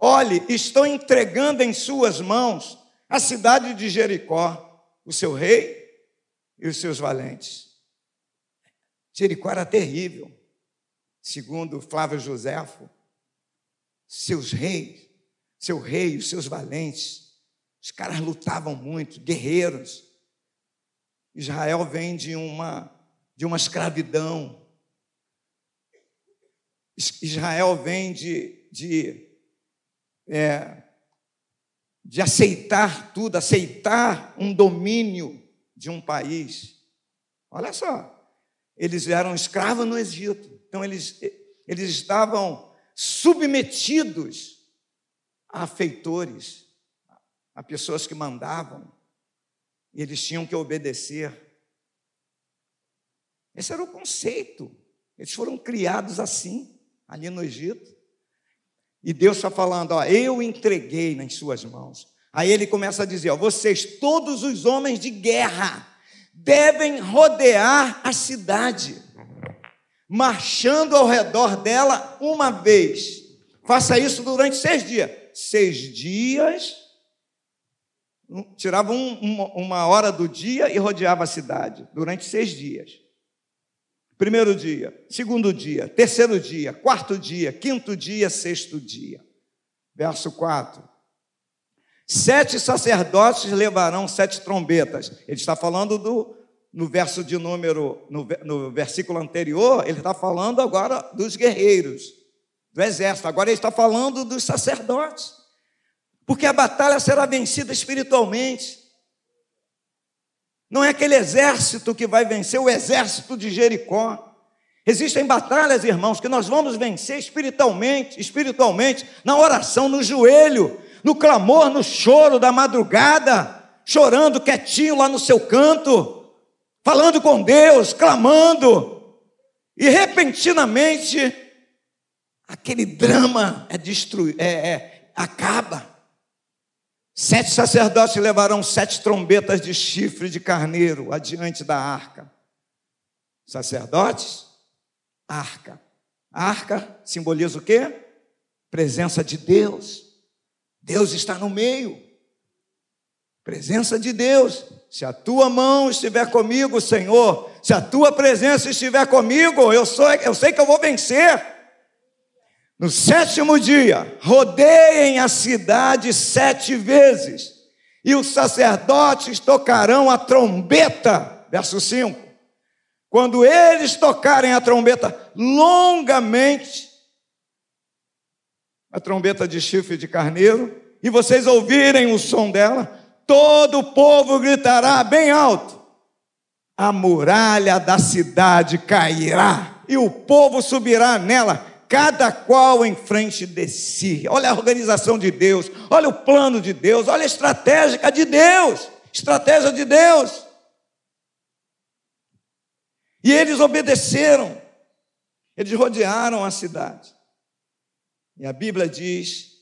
Olhe, estou entregando em suas mãos a cidade de Jericó, o seu rei e os seus valentes. Jericó era terrível, segundo Flávio Joséfo seus reis, seu rei, os seus valentes. Os caras lutavam muito, guerreiros. Israel vem de uma de uma escravidão. Israel vem de, de, é, de aceitar tudo, aceitar um domínio de um país. Olha só, eles eram escravos no Egito, então eles, eles estavam submetidos a feitores, a pessoas que mandavam, e eles tinham que obedecer. Esse era o conceito. Eles foram criados assim, ali no Egito. E Deus está falando: ó, eu entreguei nas suas mãos. Aí ele começa a dizer: ó, vocês, todos os homens de guerra, devem rodear a cidade marchando ao redor dela uma vez. Faça isso durante seis dias. Seis dias, tirava um, uma, uma hora do dia e rodeava a cidade durante seis dias. Primeiro dia, segundo dia, terceiro dia, quarto dia, quinto dia, sexto dia. Verso 4. Sete sacerdotes levarão sete trombetas. Ele está falando do, no verso de número, no, no versículo anterior, ele está falando agora dos guerreiros, do exército. Agora ele está falando dos sacerdotes. Porque a batalha será vencida espiritualmente. Não é aquele exército que vai vencer o exército de Jericó. Existem batalhas, irmãos, que nós vamos vencer espiritualmente, espiritualmente, na oração, no joelho, no clamor, no choro da madrugada, chorando quietinho lá no seu canto, falando com Deus, clamando, e repentinamente aquele drama é destruído, é, é, acaba. Sete sacerdotes levarão sete trombetas de chifre de carneiro adiante da arca. Sacerdotes, arca. arca simboliza o quê? Presença de Deus. Deus está no meio. Presença de Deus. Se a tua mão estiver comigo, Senhor, se a tua presença estiver comigo, eu, sou, eu sei que eu vou vencer. No sétimo dia, rodeiem a cidade sete vezes, e os sacerdotes tocarão a trombeta. Verso 5. Quando eles tocarem a trombeta longamente, a trombeta de chifre de carneiro, e vocês ouvirem o som dela, todo o povo gritará bem alto: a muralha da cidade cairá, e o povo subirá nela, cada qual em frente de si. Olha a organização de Deus, olha o plano de Deus, olha a estratégia de Deus, estratégia de Deus. E eles obedeceram, eles rodearam a cidade. E a Bíblia diz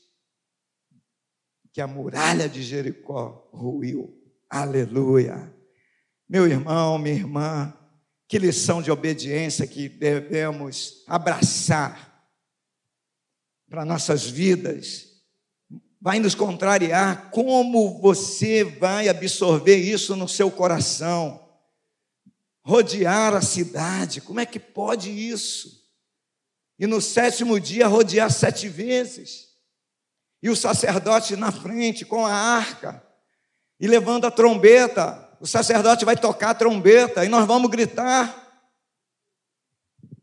que a muralha de Jericó ruiu. Aleluia. Meu irmão, minha irmã, Que lição de obediência que devemos abraçar para nossas vidas. Vai nos contrariar. Como você vai absorver isso no seu coração? Rodear a cidade, como é que pode isso? E no sétimo dia rodear sete vezes. E o sacerdote na frente com a arca e levando a trombeta o sacerdote vai tocar a trombeta e nós vamos gritar.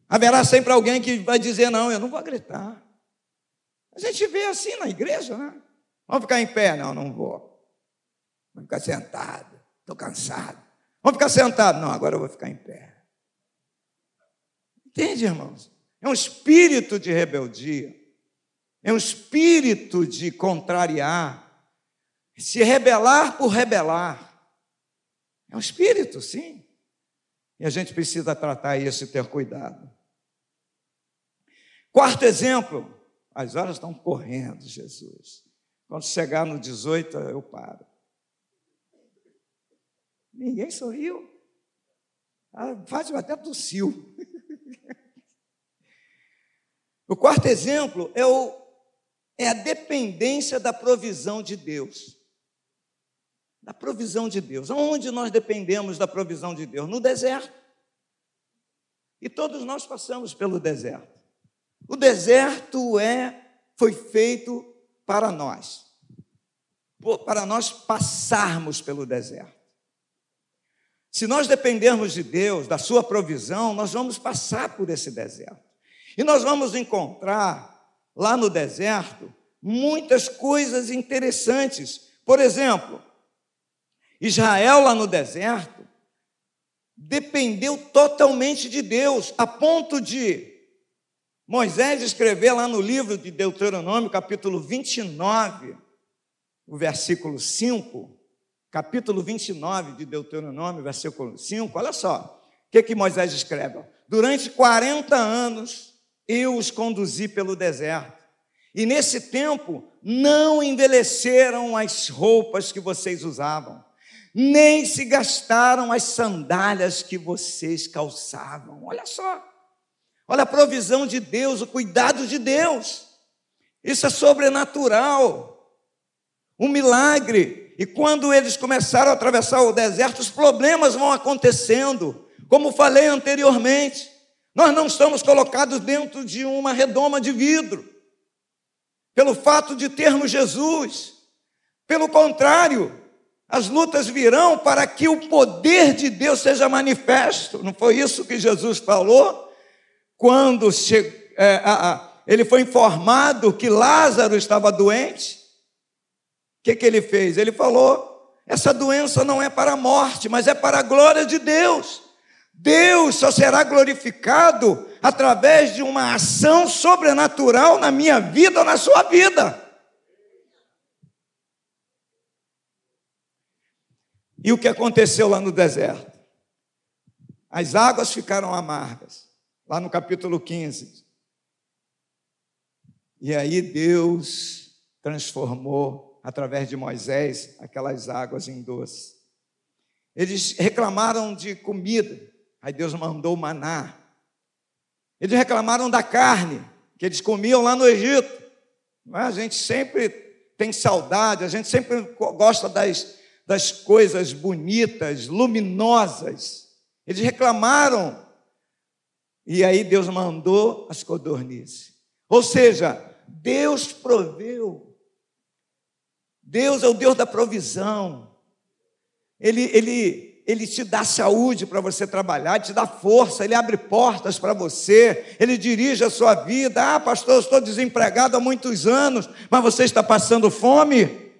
Haverá sempre alguém que vai dizer: Não, eu não vou gritar. A gente vê assim na igreja, né? Vamos ficar em pé? Não, não vou. Vamos ficar sentado. Estou cansado. Vamos ficar sentado? Não, agora eu vou ficar em pé. Entende, irmãos? É um espírito de rebeldia. É um espírito de contrariar. Se rebelar por rebelar. É um espírito, sim. E a gente precisa tratar isso e ter cuidado. Quarto exemplo, as horas estão correndo, Jesus. Quando chegar no 18, eu paro. Ninguém sorriu. A Fátima até tossiu. o quarto exemplo é, o, é a dependência da provisão de Deus da provisão de Deus. Onde nós dependemos da provisão de Deus? No deserto. E todos nós passamos pelo deserto. O deserto é foi feito para nós. Para nós passarmos pelo deserto. Se nós dependermos de Deus, da sua provisão, nós vamos passar por esse deserto. E nós vamos encontrar lá no deserto muitas coisas interessantes. Por exemplo, Israel, lá no deserto, dependeu totalmente de Deus, a ponto de Moisés escrever lá no livro de Deuteronômio, capítulo 29, o versículo 5, capítulo 29 de Deuteronômio, versículo 5, olha só, o que, que Moisés escreve? Durante 40 anos eu os conduzi pelo deserto, e nesse tempo não envelheceram as roupas que vocês usavam nem se gastaram as sandálias que vocês calçavam. Olha só, olha a provisão de Deus, o cuidado de Deus. Isso é sobrenatural, um milagre. E quando eles começaram a atravessar o deserto, os problemas vão acontecendo. Como falei anteriormente, nós não estamos colocados dentro de uma redoma de vidro, pelo fato de termos Jesus. Pelo contrário, as lutas virão para que o poder de Deus seja manifesto. Não foi isso que Jesus falou? Quando é, a, a, ele foi informado que Lázaro estava doente, o que, que ele fez? Ele falou: essa doença não é para a morte, mas é para a glória de Deus. Deus só será glorificado através de uma ação sobrenatural na minha vida ou na sua vida. E o que aconteceu lá no deserto? As águas ficaram amargas, lá no capítulo 15. E aí Deus transformou, através de Moisés, aquelas águas em doce. Eles reclamaram de comida, aí Deus mandou maná. Eles reclamaram da carne, que eles comiam lá no Egito. A gente sempre tem saudade, a gente sempre gosta das das coisas bonitas, luminosas. Eles reclamaram. E aí Deus mandou as codornizes. Ou seja, Deus proveu. Deus é o Deus da provisão. Ele, ele, ele te dá saúde para você trabalhar, te dá força, ele abre portas para você, ele dirige a sua vida. Ah, pastor, eu estou desempregado há muitos anos, mas você está passando fome?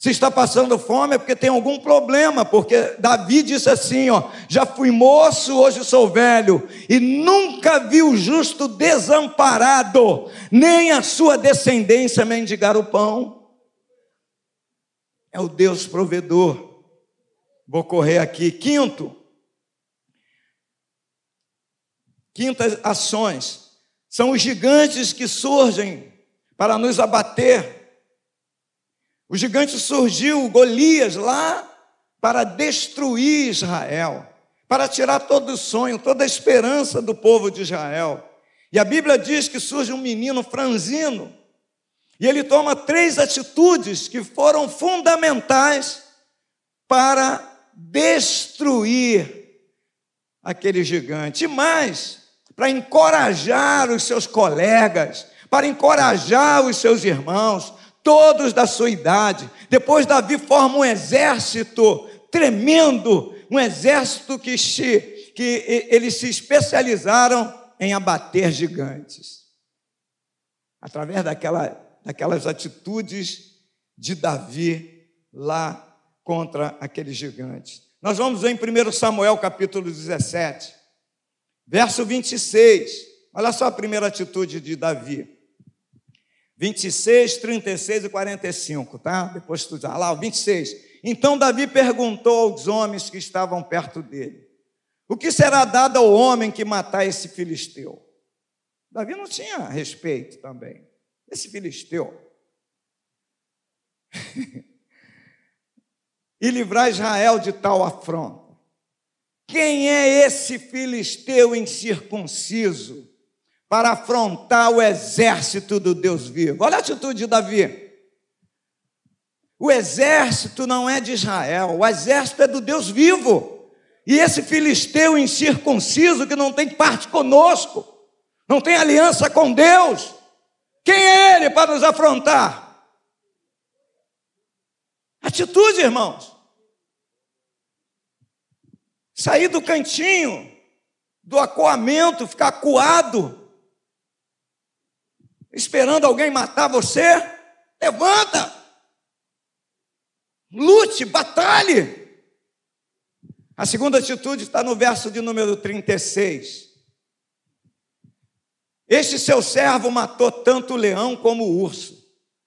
Se está passando fome é porque tem algum problema, porque Davi disse assim: ó, já fui moço, hoje sou velho, e nunca vi o justo desamparado, nem a sua descendência mendigar o pão. É o Deus provedor. Vou correr aqui. Quinto, quintas ações são os gigantes que surgem para nos abater o gigante surgiu, Golias, lá para destruir Israel, para tirar todo o sonho, toda a esperança do povo de Israel. E a Bíblia diz que surge um menino franzino, e ele toma três atitudes que foram fundamentais para destruir aquele gigante. E mais, para encorajar os seus colegas, para encorajar os seus irmãos, todos da sua idade. Depois Davi forma um exército tremendo, um exército que, se, que eles se especializaram em abater gigantes. Através daquela, daquelas atitudes de Davi lá contra aqueles gigantes. Nós vamos ver em 1 Samuel capítulo 17, verso 26. Olha só a primeira atitude de Davi. 26, 36 e 45, tá? Depois tu já lá, o 26. Então Davi perguntou aos homens que estavam perto dele: O que será dado ao homem que matar esse filisteu? Davi não tinha respeito também. Esse filisteu. e livrar Israel de tal afronta. Quem é esse filisteu incircunciso para afrontar o exército do Deus vivo. Olha a atitude de Davi. O exército não é de Israel, o exército é do Deus vivo. E esse filisteu incircunciso que não tem parte conosco, não tem aliança com Deus, quem é ele para nos afrontar? Atitude, irmãos. Sair do cantinho, do acuamento, ficar acuado, esperando alguém matar você, levanta, lute, batalhe. A segunda atitude está no verso de número 36. Este seu servo matou tanto o leão como o urso,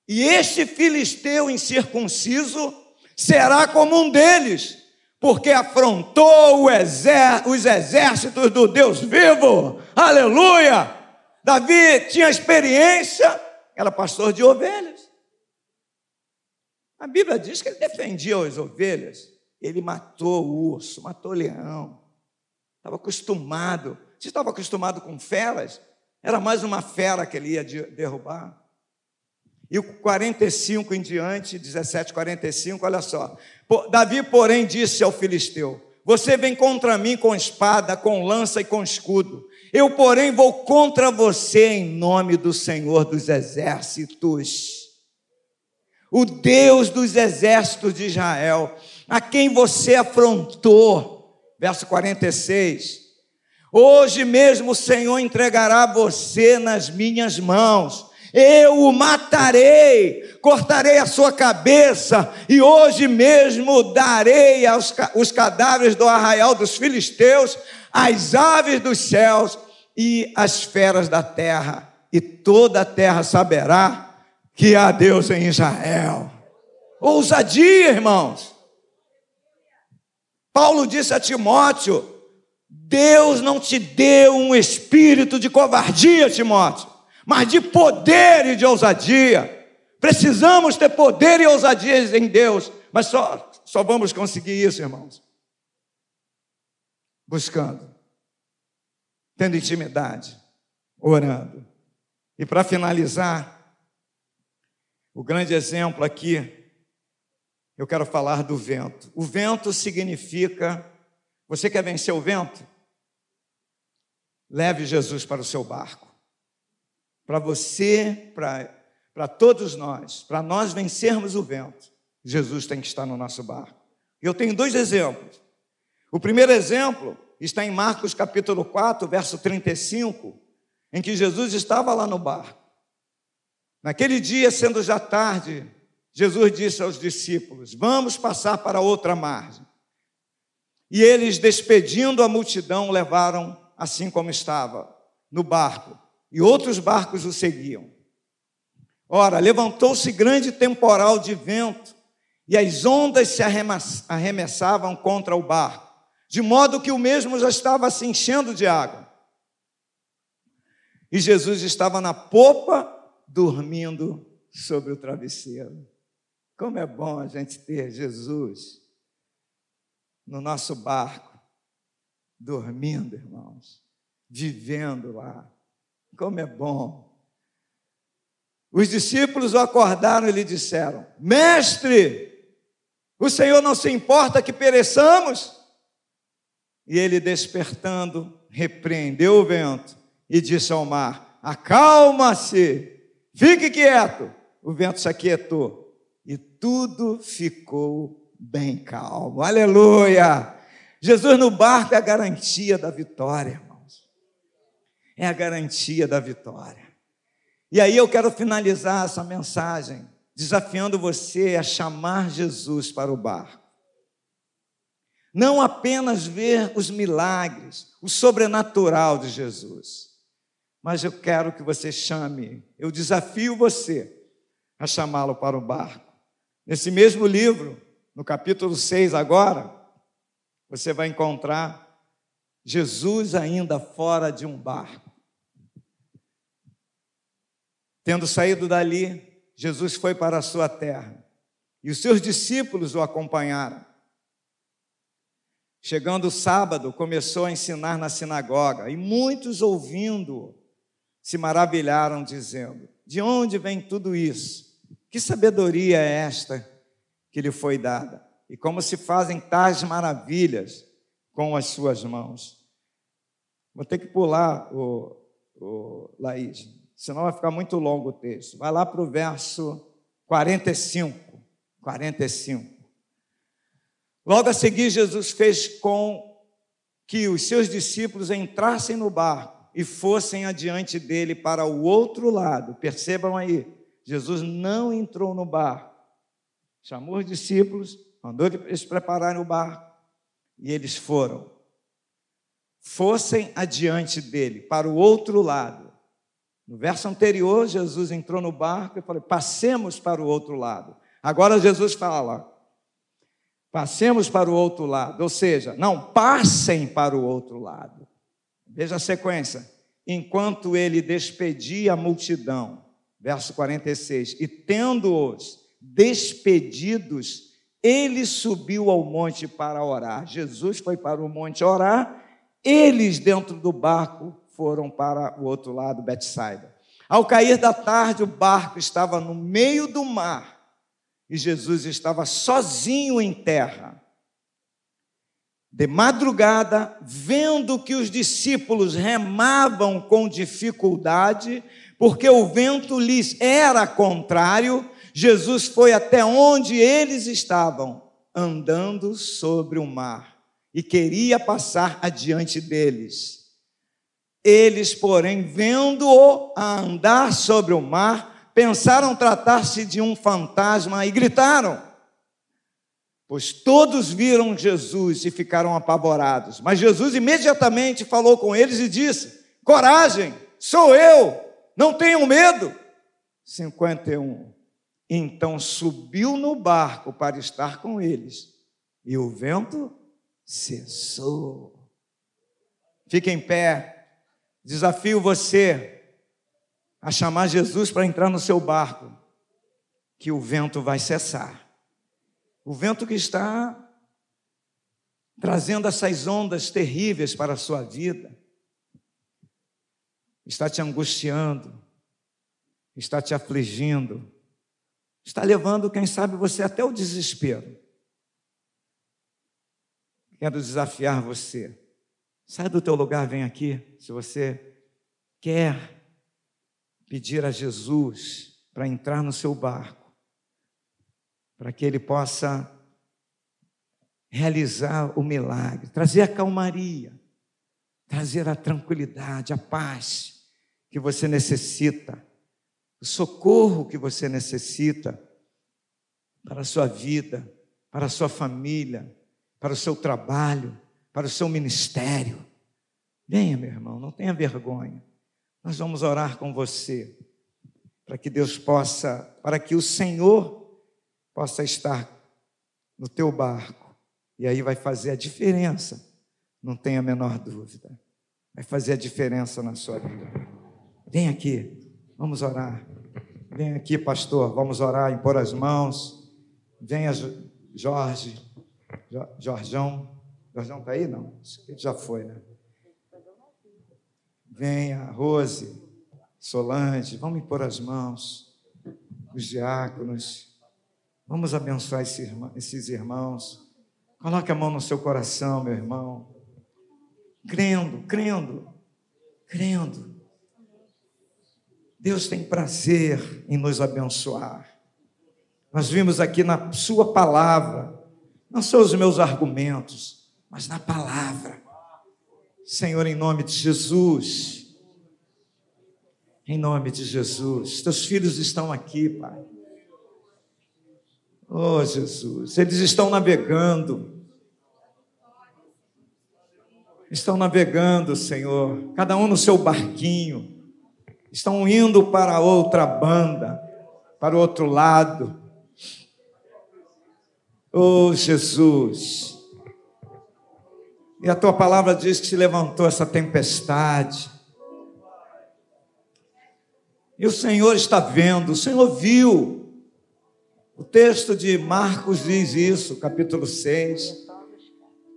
e este filisteu incircunciso será como um deles, porque afrontou os exércitos do Deus vivo. Aleluia! Davi tinha experiência, era pastor de ovelhas. A Bíblia diz que ele defendia as ovelhas. Ele matou o urso, matou o leão. Estava acostumado. Se estava acostumado com feras, era mais uma fera que ele ia derrubar. E o 45 em diante, 17, 45, olha só. Davi, porém, disse ao filisteu: Você vem contra mim com espada, com lança e com escudo eu, porém, vou contra você em nome do Senhor dos exércitos, o Deus dos exércitos de Israel, a quem você afrontou. Verso 46. Hoje mesmo o Senhor entregará você nas minhas mãos. Eu o matarei, cortarei a sua cabeça, e hoje mesmo darei aos, os cadáveres do arraial dos filisteus as aves dos céus e as feras da terra, e toda a terra saberá que há Deus em Israel. Ousadia, irmãos. Paulo disse a Timóteo: Deus não te deu um espírito de covardia, Timóteo, mas de poder e de ousadia. Precisamos ter poder e ousadia em Deus, mas só, só vamos conseguir isso, irmãos, buscando, tendo intimidade, orando. E para finalizar, o grande exemplo aqui, eu quero falar do vento. O vento significa, você quer vencer o vento? Leve Jesus para o seu barco. Para você, para, todos nós, para nós vencermos o vento, Jesus tem que estar no nosso barco. Eu tenho dois exemplos. O primeiro exemplo está em Marcos capítulo 4, verso 35, em que Jesus estava lá no barco. Naquele dia, sendo já tarde, Jesus disse aos discípulos: Vamos passar para outra margem. E eles, despedindo a multidão, levaram assim como estava, no barco, e outros barcos o seguiam. Ora, levantou-se grande temporal de vento, e as ondas se arremessavam contra o barco de modo que o mesmo já estava se enchendo de água. E Jesus estava na popa, dormindo sobre o travesseiro. Como é bom a gente ter Jesus no nosso barco, dormindo, irmãos, vivendo lá. Como é bom. Os discípulos o acordaram e lhe disseram: Mestre, o Senhor não se importa que pereçamos? E ele, despertando, repreendeu o vento e disse ao mar: Acalma-se, fique quieto. O vento se aquietou e tudo ficou bem calmo. Aleluia! Jesus no barco é a garantia da vitória, irmãos. É a garantia da vitória. E aí eu quero finalizar essa mensagem desafiando você a chamar Jesus para o barco. Não apenas ver os milagres, o sobrenatural de Jesus, mas eu quero que você chame, eu desafio você a chamá-lo para o barco. Nesse mesmo livro, no capítulo 6 agora, você vai encontrar Jesus ainda fora de um barco. Tendo saído dali, Jesus foi para a sua terra e os seus discípulos o acompanharam. Chegando o sábado, começou a ensinar na sinagoga e muitos ouvindo se maravilharam, dizendo: De onde vem tudo isso? Que sabedoria é esta que lhe foi dada? E como se fazem tais maravilhas com as suas mãos? Vou ter que pular, o, o Laís senão vai ficar muito longo o texto. Vai lá para o verso 45. 45. Logo a seguir, Jesus fez com que os seus discípulos entrassem no barco e fossem adiante dele para o outro lado. Percebam aí, Jesus não entrou no barco, chamou os discípulos, mandou eles prepararem o barco e eles foram. Fossem adiante dele para o outro lado. No verso anterior, Jesus entrou no barco e falou: passemos para o outro lado. Agora Jesus fala: passemos para o outro lado, ou seja, não, passem para o outro lado. Veja a sequência. Enquanto ele despedia a multidão, verso 46, e tendo-os despedidos, ele subiu ao monte para orar. Jesus foi para o monte orar, eles dentro do barco foram para o outro lado, Betsaida. Ao cair da tarde, o barco estava no meio do mar e Jesus estava sozinho em terra. De madrugada, vendo que os discípulos remavam com dificuldade, porque o vento lhes era contrário, Jesus foi até onde eles estavam, andando sobre o mar, e queria passar adiante deles. Eles, porém, vendo-o a andar sobre o mar, pensaram tratar-se de um fantasma e gritaram. Pois todos viram Jesus e ficaram apavorados. Mas Jesus imediatamente falou com eles e disse: Coragem, sou eu, não tenham medo. 51. Então subiu no barco para estar com eles, e o vento cessou. Fique em pé. Desafio você a chamar Jesus para entrar no seu barco, que o vento vai cessar. O vento que está trazendo essas ondas terríveis para a sua vida, está te angustiando, está te afligindo, está levando, quem sabe, você até o desespero. Quero desafiar você Sai do teu lugar, vem aqui. Se você quer pedir a Jesus para entrar no seu barco, para que ele possa realizar o milagre, trazer a calmaria, trazer a tranquilidade, a paz que você necessita, o socorro que você necessita para a sua vida, para a sua família, para o seu trabalho, para o seu ministério. Venha, meu irmão, não tenha vergonha. Nós vamos orar com você, para que Deus possa, para que o Senhor possa estar no teu barco, e aí vai fazer a diferença, não tenha a menor dúvida. Vai fazer a diferença na sua vida. Vem aqui, vamos orar. Vem aqui, pastor, vamos orar, impor as mãos. Venha, Jorge, Jorjão. Jorjão está aí? Não. Ele já foi, né? Venha, Rose, Solange, vamos impor as mãos, os diáconos. Vamos abençoar esses irmãos. Coloque a mão no seu coração, meu irmão. Crendo, crendo, crendo. Deus tem prazer em nos abençoar. Nós vimos aqui na Sua palavra, não são os meus argumentos, mas na palavra. Senhor, em nome de Jesus, em nome de Jesus, teus filhos estão aqui, Pai. Oh, Jesus, eles estão navegando. Estão navegando, Senhor, cada um no seu barquinho. Estão indo para outra banda, para o outro lado. Oh, Jesus. E a tua palavra diz que se levantou essa tempestade. E o Senhor está vendo, o Senhor viu. O texto de Marcos diz isso, capítulo 6.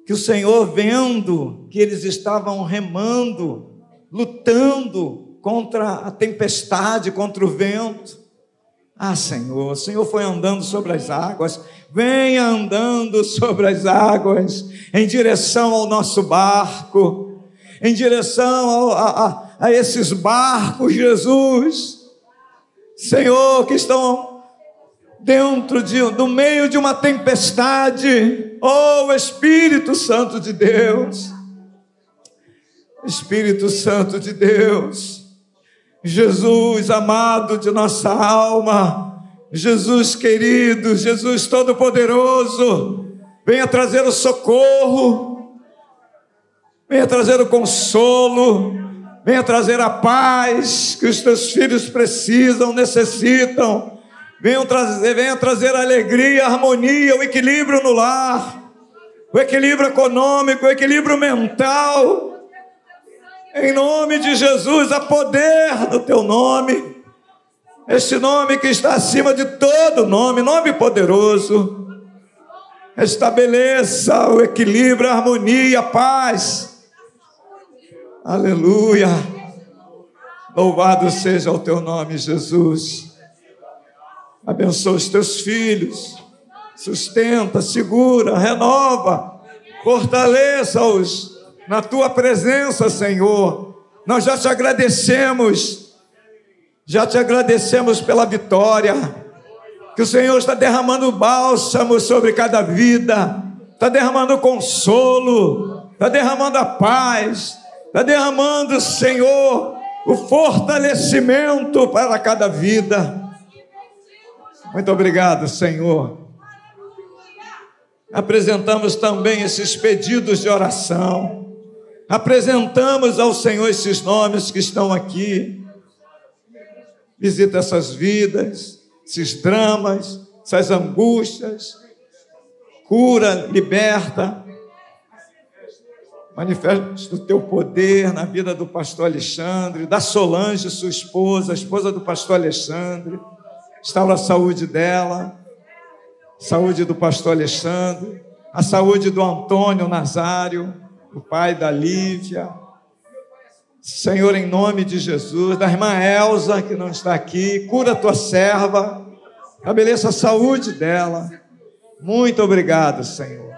Que o Senhor, vendo que eles estavam remando, lutando contra a tempestade, contra o vento, ah, Senhor, o Senhor foi andando sobre as águas, venha andando sobre as águas, em direção ao nosso barco, em direção ao, a, a, a esses barcos, Jesus, Senhor, que estão dentro de, do meio de uma tempestade, oh Espírito Santo de Deus, Espírito Santo de Deus, Jesus amado de nossa alma, Jesus querido, Jesus todo-poderoso, venha trazer o socorro, venha trazer o consolo, venha trazer a paz que os teus filhos precisam, necessitam, venha trazer, venha trazer a alegria, a harmonia, o equilíbrio no lar, o equilíbrio econômico, o equilíbrio mental, em nome de Jesus, há poder no teu nome. Este nome que está acima de todo nome, nome poderoso. Estabeleça o equilíbrio, a harmonia, a paz. Aleluia. Louvado seja o teu nome, Jesus. Abençoa os teus filhos. Sustenta, segura, renova, fortaleça-os na tua presença, Senhor. Nós já te agradecemos, já te agradecemos pela vitória, que o Senhor está derramando bálsamo sobre cada vida, está derramando consolo, está derramando a paz, está derramando, Senhor, o fortalecimento para cada vida. Muito obrigado, Senhor. Apresentamos também esses pedidos de oração apresentamos ao Senhor esses nomes que estão aqui. Visita essas vidas, esses dramas, essas angústias. Cura, liberta. Manifesta o teu poder na vida do pastor Alexandre, da Solange, sua esposa, a esposa do pastor Alexandre. Instaura a saúde dela, saúde do pastor Alexandre, a saúde do Antônio Nazário o pai da Lívia. Senhor, em nome de Jesus, da irmã Elza, que não está aqui, cura a tua serva, estabeleça a saúde dela. Muito obrigado, Senhor.